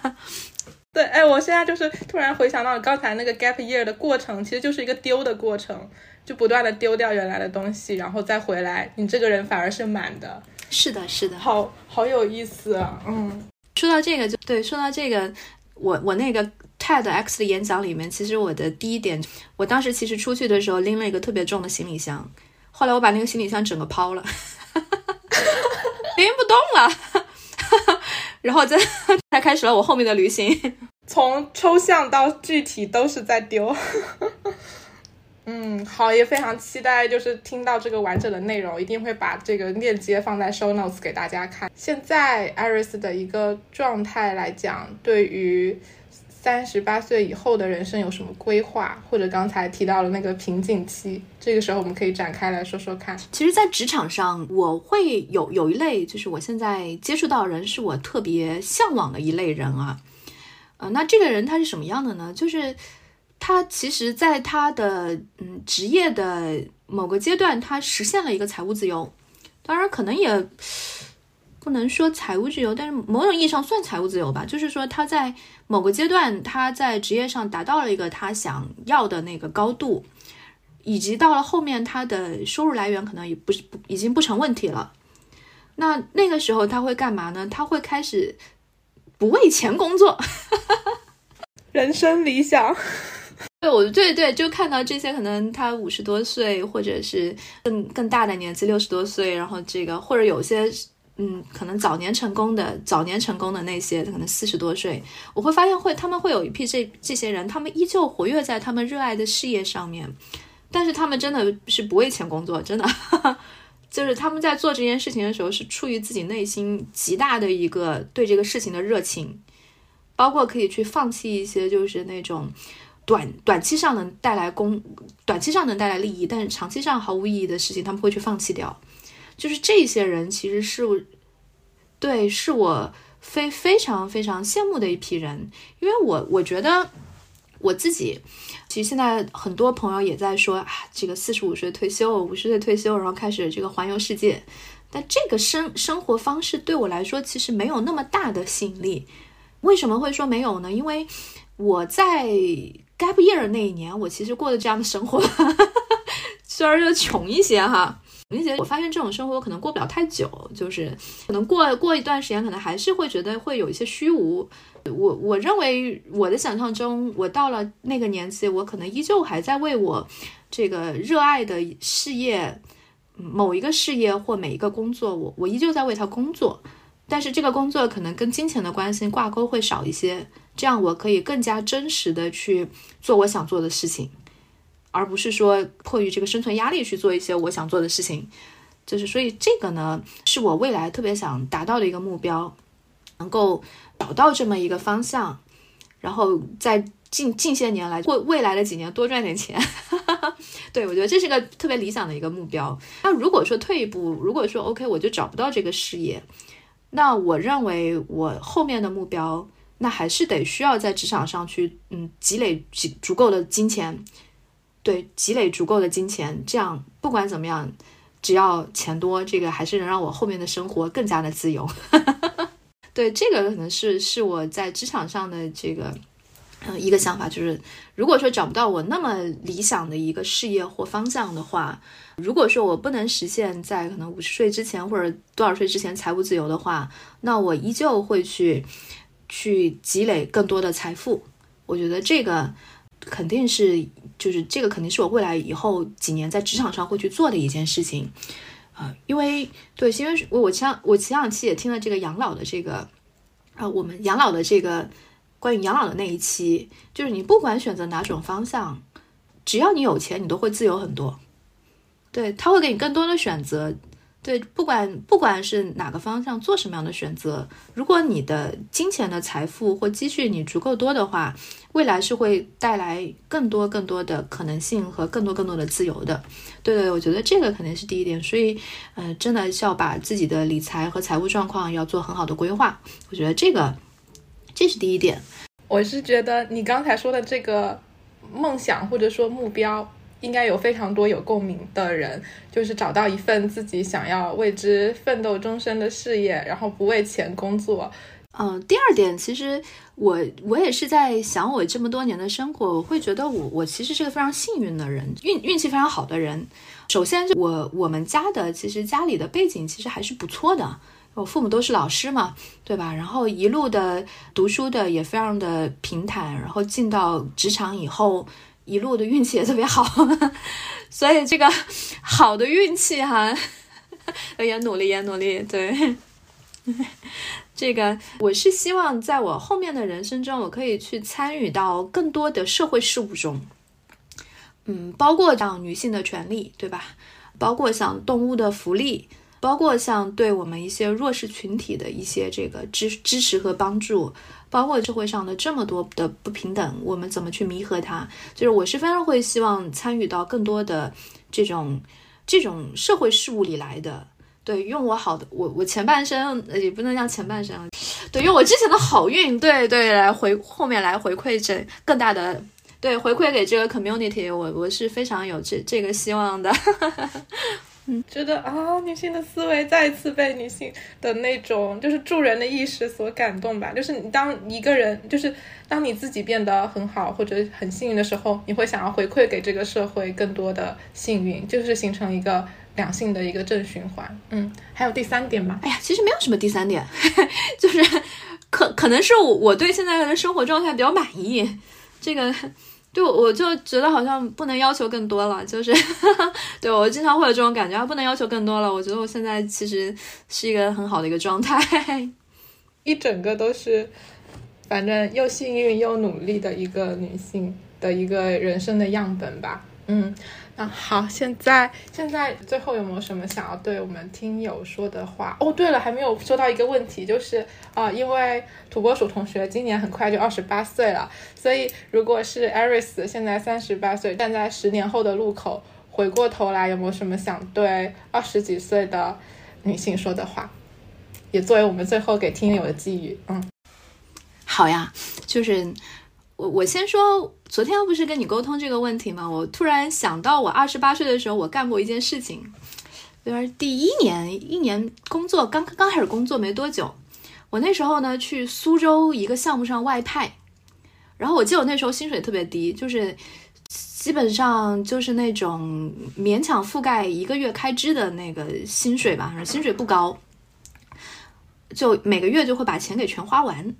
对，哎，我现在就是突然回想到刚才那个 gap year 的过程，其实就是一个丢的过程。就不断的丢掉原来的东西，然后再回来，你这个人反而是满的。是的，是的，好好有意思啊。嗯，说到这个就对，说到这个，我我那个 TEDx 的演讲里面，其实我的第一点，我当时其实出去的时候拎了一个特别重的行李箱，后来我把那个行李箱整个抛了，拎不动了，然后再才开始了我后面的旅行，从抽象到具体都是在丢。嗯，好，也非常期待，就是听到这个完整的内容，一定会把这个链接放在 show notes 给大家看。现在 Iris 的一个状态来讲，对于三十八岁以后的人生有什么规划，或者刚才提到的那个瓶颈期，这个时候我们可以展开来说说看。其实，在职场上，我会有有一类，就是我现在接触到人，是我特别向往的一类人啊。呃，那这个人他是什么样的呢？就是。他其实，在他的嗯职业的某个阶段，他实现了一个财务自由。当然，可能也不能说财务自由，但是某种意义上算财务自由吧。就是说，他在某个阶段，他在职业上达到了一个他想要的那个高度，以及到了后面，他的收入来源可能也不是已经不成问题了。那那个时候他会干嘛呢？他会开始不为钱工作，人生理想。对，我对对，就看到这些，可能他五十多岁，或者是更更大的年纪，六十多岁，然后这个或者有些，嗯，可能早年成功的，早年成功的那些，可能四十多岁，我会发现会，他们会有一批这这些人，他们依旧活跃在他们热爱的事业上面，但是他们真的是不为钱工作，真的，就是他们在做这件事情的时候，是出于自己内心极大的一个对这个事情的热情，包括可以去放弃一些，就是那种。短短期上能带来功，短期上能带来利益，但是长期上毫无意义的事情，他们会去放弃掉。就是这些人，其实是对，是我非非常非常羡慕的一批人。因为我我觉得我自己，其实现在很多朋友也在说啊，这个四十五岁退休，五十岁退休，然后开始这个环游世界。但这个生生活方式对我来说，其实没有那么大的吸引力。为什么会说没有呢？因为我在。Gap year 那一年，我其实过的这样的生活，虽然就穷一些哈，并且我发现这种生活我可能过不了太久，就是可能过过一段时间，可能还是会觉得会有一些虚无。我我认为我的想象中，我到了那个年纪，我可能依旧还在为我这个热爱的事业，某一个事业或每一个工作，我我依旧在为他工作，但是这个工作可能跟金钱的关系挂钩会少一些。这样我可以更加真实的去做我想做的事情，而不是说迫于这个生存压力去做一些我想做的事情。就是所以这个呢，是我未来特别想达到的一个目标，能够找到这么一个方向，然后在近近些年来，或未来的几年多赚点钱。对我觉得这是个特别理想的一个目标。那如果说退一步，如果说 OK，我就找不到这个事业，那我认为我后面的目标。那还是得需要在职场上去，嗯，积累足足够的金钱，对，积累足够的金钱，这样不管怎么样，只要钱多，这个还是能让我后面的生活更加的自由。对，这个可能是是我在职场上的这个嗯，一个想法就是，如果说找不到我那么理想的一个事业或方向的话，如果说我不能实现在可能五十岁之前或者多少岁之前财务自由的话，那我依旧会去去积累更多的财富。我觉得这个肯定是，就是这个肯定是我未来以后几年在职场上会去做的一件事情。啊，因为对，因为我我前我前两期也听了这个养老的这个，啊，我们养老的这个。关于养老的那一期，就是你不管选择哪种方向，只要你有钱，你都会自由很多。对他会给你更多的选择。对，不管不管是哪个方向，做什么样的选择，如果你的金钱的财富或积蓄你足够多的话，未来是会带来更多更多的可能性和更多更多的自由的。对对，我觉得这个肯定是第一点。所以，嗯，真的是要把自己的理财和财务状况要做很好的规划。我觉得这个。这是第一点，我是觉得你刚才说的这个梦想或者说目标，应该有非常多有共鸣的人，就是找到一份自己想要为之奋斗终身的事业，然后不为钱工作。嗯，第二点，其实我我也是在想，我这么多年的生活，我会觉得我我其实是个非常幸运的人，运运气非常好的人。首先，我我们家的其实家里的背景其实还是不错的。我父母都是老师嘛，对吧？然后一路的读书的也非常的平坦，然后进到职场以后，一路的运气也特别好，所以这个好的运气哈，也努力也努力。对，这个我是希望在我后面的人生中，我可以去参与到更多的社会事务中，嗯，包括像女性的权利，对吧？包括像动物的福利。包括像对我们一些弱势群体的一些这个支支持和帮助，包括社会上的这么多的不平等，我们怎么去弥合它？就是我是非常会希望参与到更多的这种这种社会事务里来的。对，用我好的我我前半生也不能叫前半生，对，用我之前的好运，对对，来回后面来回馈这更大的，对，回馈给这个 community，我我是非常有这这个希望的。嗯，觉得啊，女性的思维再次被女性的那种就是助人的意识所感动吧。就是你当一个人，就是当你自己变得很好或者很幸运的时候，你会想要回馈给这个社会更多的幸运，就是形成一个良性的一个正循环。嗯，还有第三点吗？哎呀，其实没有什么第三点，就是可可能是我我对现在的生活状态比较满意，这个。对，我就觉得好像不能要求更多了，就是，对我经常会有这种感觉，不能要求更多了。我觉得我现在其实是一个很好的一个状态，一整个都是，反正又幸运又努力的一个女性的一个人生的样本吧。嗯。那好，现在现在最后有没有什么想要对我们听友说的话？哦，对了，还没有说到一个问题，就是啊，因为土拨鼠同学今年很快就二十八岁了，所以如果是 Aris 现在三十八岁，站在十年后的路口，回过头来有没有什么想对二十几岁的女性说的话？也作为我们最后给听友的寄语。嗯，好呀，就是。我我先说，昨天不是跟你沟通这个问题吗？我突然想到，我二十八岁的时候，我干过一件事情，就是第一年一年工作刚刚开始工作没多久，我那时候呢去苏州一个项目上外派，然后我记得我那时候薪水特别低，就是基本上就是那种勉强覆盖一个月开支的那个薪水吧，薪水不高，就每个月就会把钱给全花完。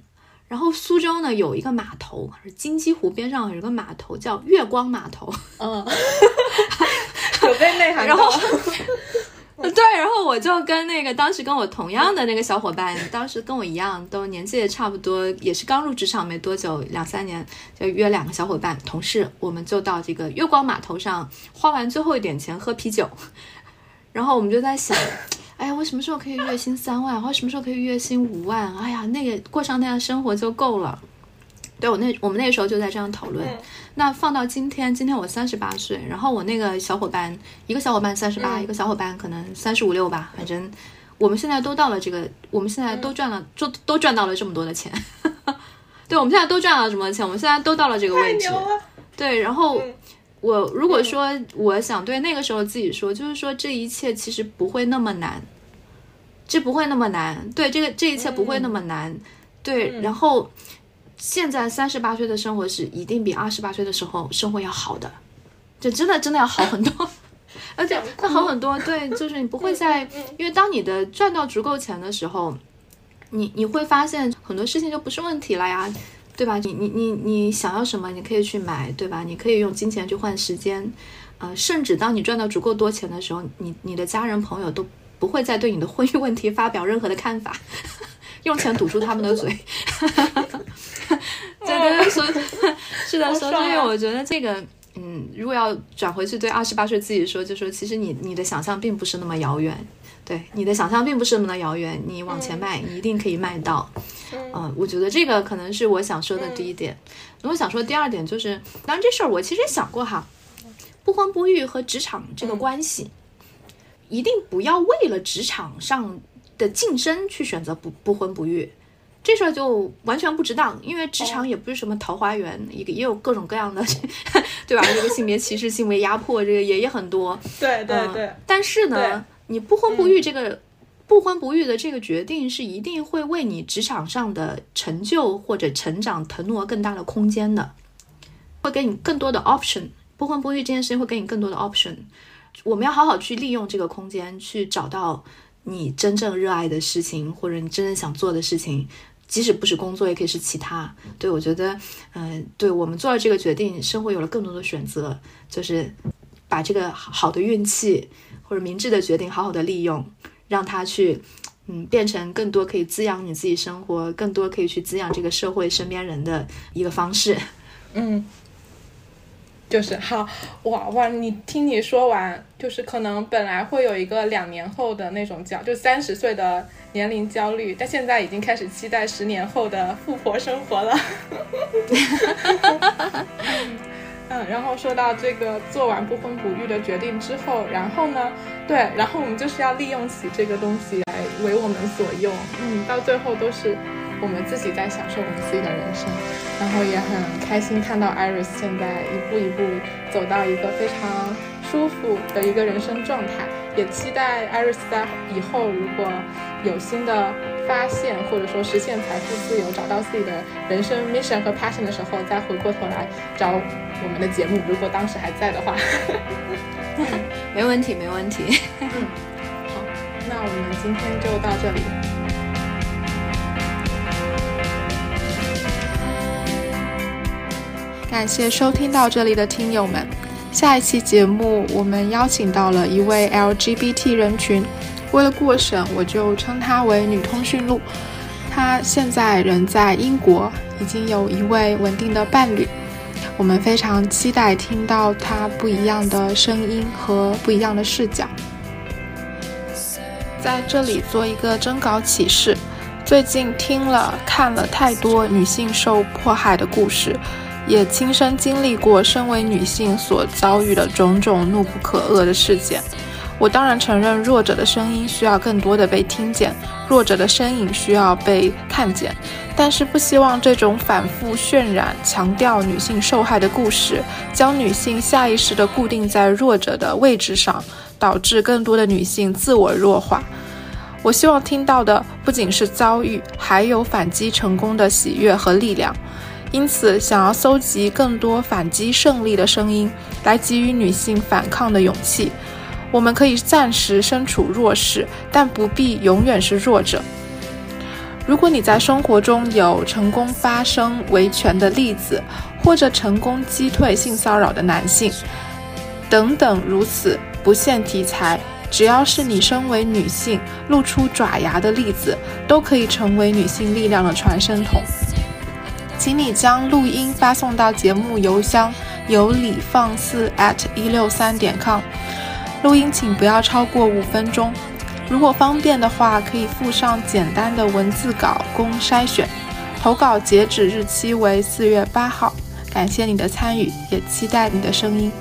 然后苏州呢有一个码头，金鸡湖边上有一个码头叫月光码头。嗯，有被内涵。然后，对，然后我就跟那个当时跟我同样的那个小伙伴，当时跟我一样，都年纪也差不多，也是刚入职场没多久，两三年，就约两个小伙伴同事，我们就到这个月光码头上花完最后一点钱喝啤酒。然后我们就在想。哎呀，我什么时候可以月薪三万？我什么时候可以月薪五万？哎呀，那个过上那样生活就够了。对我那我们那时候就在这样讨论。那放到今天，今天我三十八岁，然后我那个小伙伴，一个小伙伴三十八，一个小伙伴可能三十五六吧，反正我们现在都到了这个，我们现在都赚了，都都赚到了这么多的钱。对，我们现在都赚了这么多钱，我们现在都到了这个位置。对，然后。我如果说我想对那个时候自己说，就是说这一切其实不会那么难，这不会那么难。对，这个这一切不会那么难。对，然后现在三十八岁的生活是一定比二十八岁的时候生活要好的，就真的真的要好很多，而且会好很多。对，就是你不会再，因为当你的赚到足够钱的时候，你你会发现很多事情就不是问题了呀，对吧？你你你你想要什么，你可以去买，对吧？你可以用金钱去换时间，呃，甚至当你赚到足够多钱的时候，你你的家人朋友都不会再对你的婚姻问题发表任何的看法。用钱堵住他们的嘴，对对对，所以是的，所以我觉得这个，嗯，如果要转回去对二十八岁自己说，就说其实你你的想象并不是那么遥远，对，你的想象并不是那么的遥远，你往前迈，你一定可以迈到。嗯，我觉得这个可能是我想说的第一点。那我想说第二点就是，当然这事儿我其实也想过哈，不婚不育和职场这个关系，一定不要为了职场上。的晋升去选择不不婚不育，这事儿就完全不值当，因为职场也不是什么桃花源，一个也有各种各样的，对吧？这个性别歧视、性别压迫，这个也也很多。对对对。但是呢，你不婚不育这个不婚不育的这个决定，是一定会为你职场上的成就或者成长腾挪更大的空间的，会给你更多的 option。不婚不育这件事情会给你更多的 option，我们要好好去利用这个空间，去找到。你真正热爱的事情，或者你真正想做的事情，即使不是工作，也可以是其他。对我觉得，嗯，对我们做了这个决定，生活有了更多的选择，就是把这个好的运气或者明智的决定好好的利用，让它去，嗯，变成更多可以滋养你自己生活，更多可以去滋养这个社会身边人的一个方式。嗯。就是好哇哇！你听你说完，就是可能本来会有一个两年后的那种焦，就三十岁的年龄焦虑，但现在已经开始期待十年后的富婆生活了。嗯，然后说到这个做完不婚不育的决定之后，然后呢，对，然后我们就是要利用起这个东西来为我们所用。嗯，到最后都是。我们自己在享受我们自己的人生，然后也很开心看到 Iris 现在一步一步走到一个非常舒服的一个人生状态，也期待 Iris 在以后如果有新的发现，或者说实现财富自由，找到自己的人生 mission 和 passion 的时候，再回过头来找我们的节目，如果当时还在的话。没问题，没问题。好，那我们今天就到这里。感谢收听到这里的听友们，下一期节目我们邀请到了一位 LGBT 人群，为了过审，我就称她为女通讯录。她现在人在英国，已经有一位稳定的伴侣。我们非常期待听到她不一样的声音和不一样的视角。在这里做一个征稿启事：最近听了看了太多女性受迫害的故事。也亲身经历过身为女性所遭遇的种种怒不可遏的事件。我当然承认弱者的声音需要更多的被听见，弱者的身影需要被看见。但是不希望这种反复渲染、强调女性受害的故事，将女性下意识地固定在弱者的位置上，导致更多的女性自我弱化。我希望听到的不仅是遭遇，还有反击成功的喜悦和力量。因此，想要搜集更多反击胜利的声音，来给予女性反抗的勇气。我们可以暂时身处弱势，但不必永远是弱者。如果你在生活中有成功发声维权的例子，或者成功击退性骚扰的男性，等等如此不限题材，只要是你身为女性露出爪牙的例子，都可以成为女性力量的传声筒。请你将录音发送到节目邮箱有理放肆 at 一六三点 com，录音请不要超过五分钟。如果方便的话，可以附上简单的文字稿供筛选。投稿截止日期为四月八号。感谢你的参与，也期待你的声音。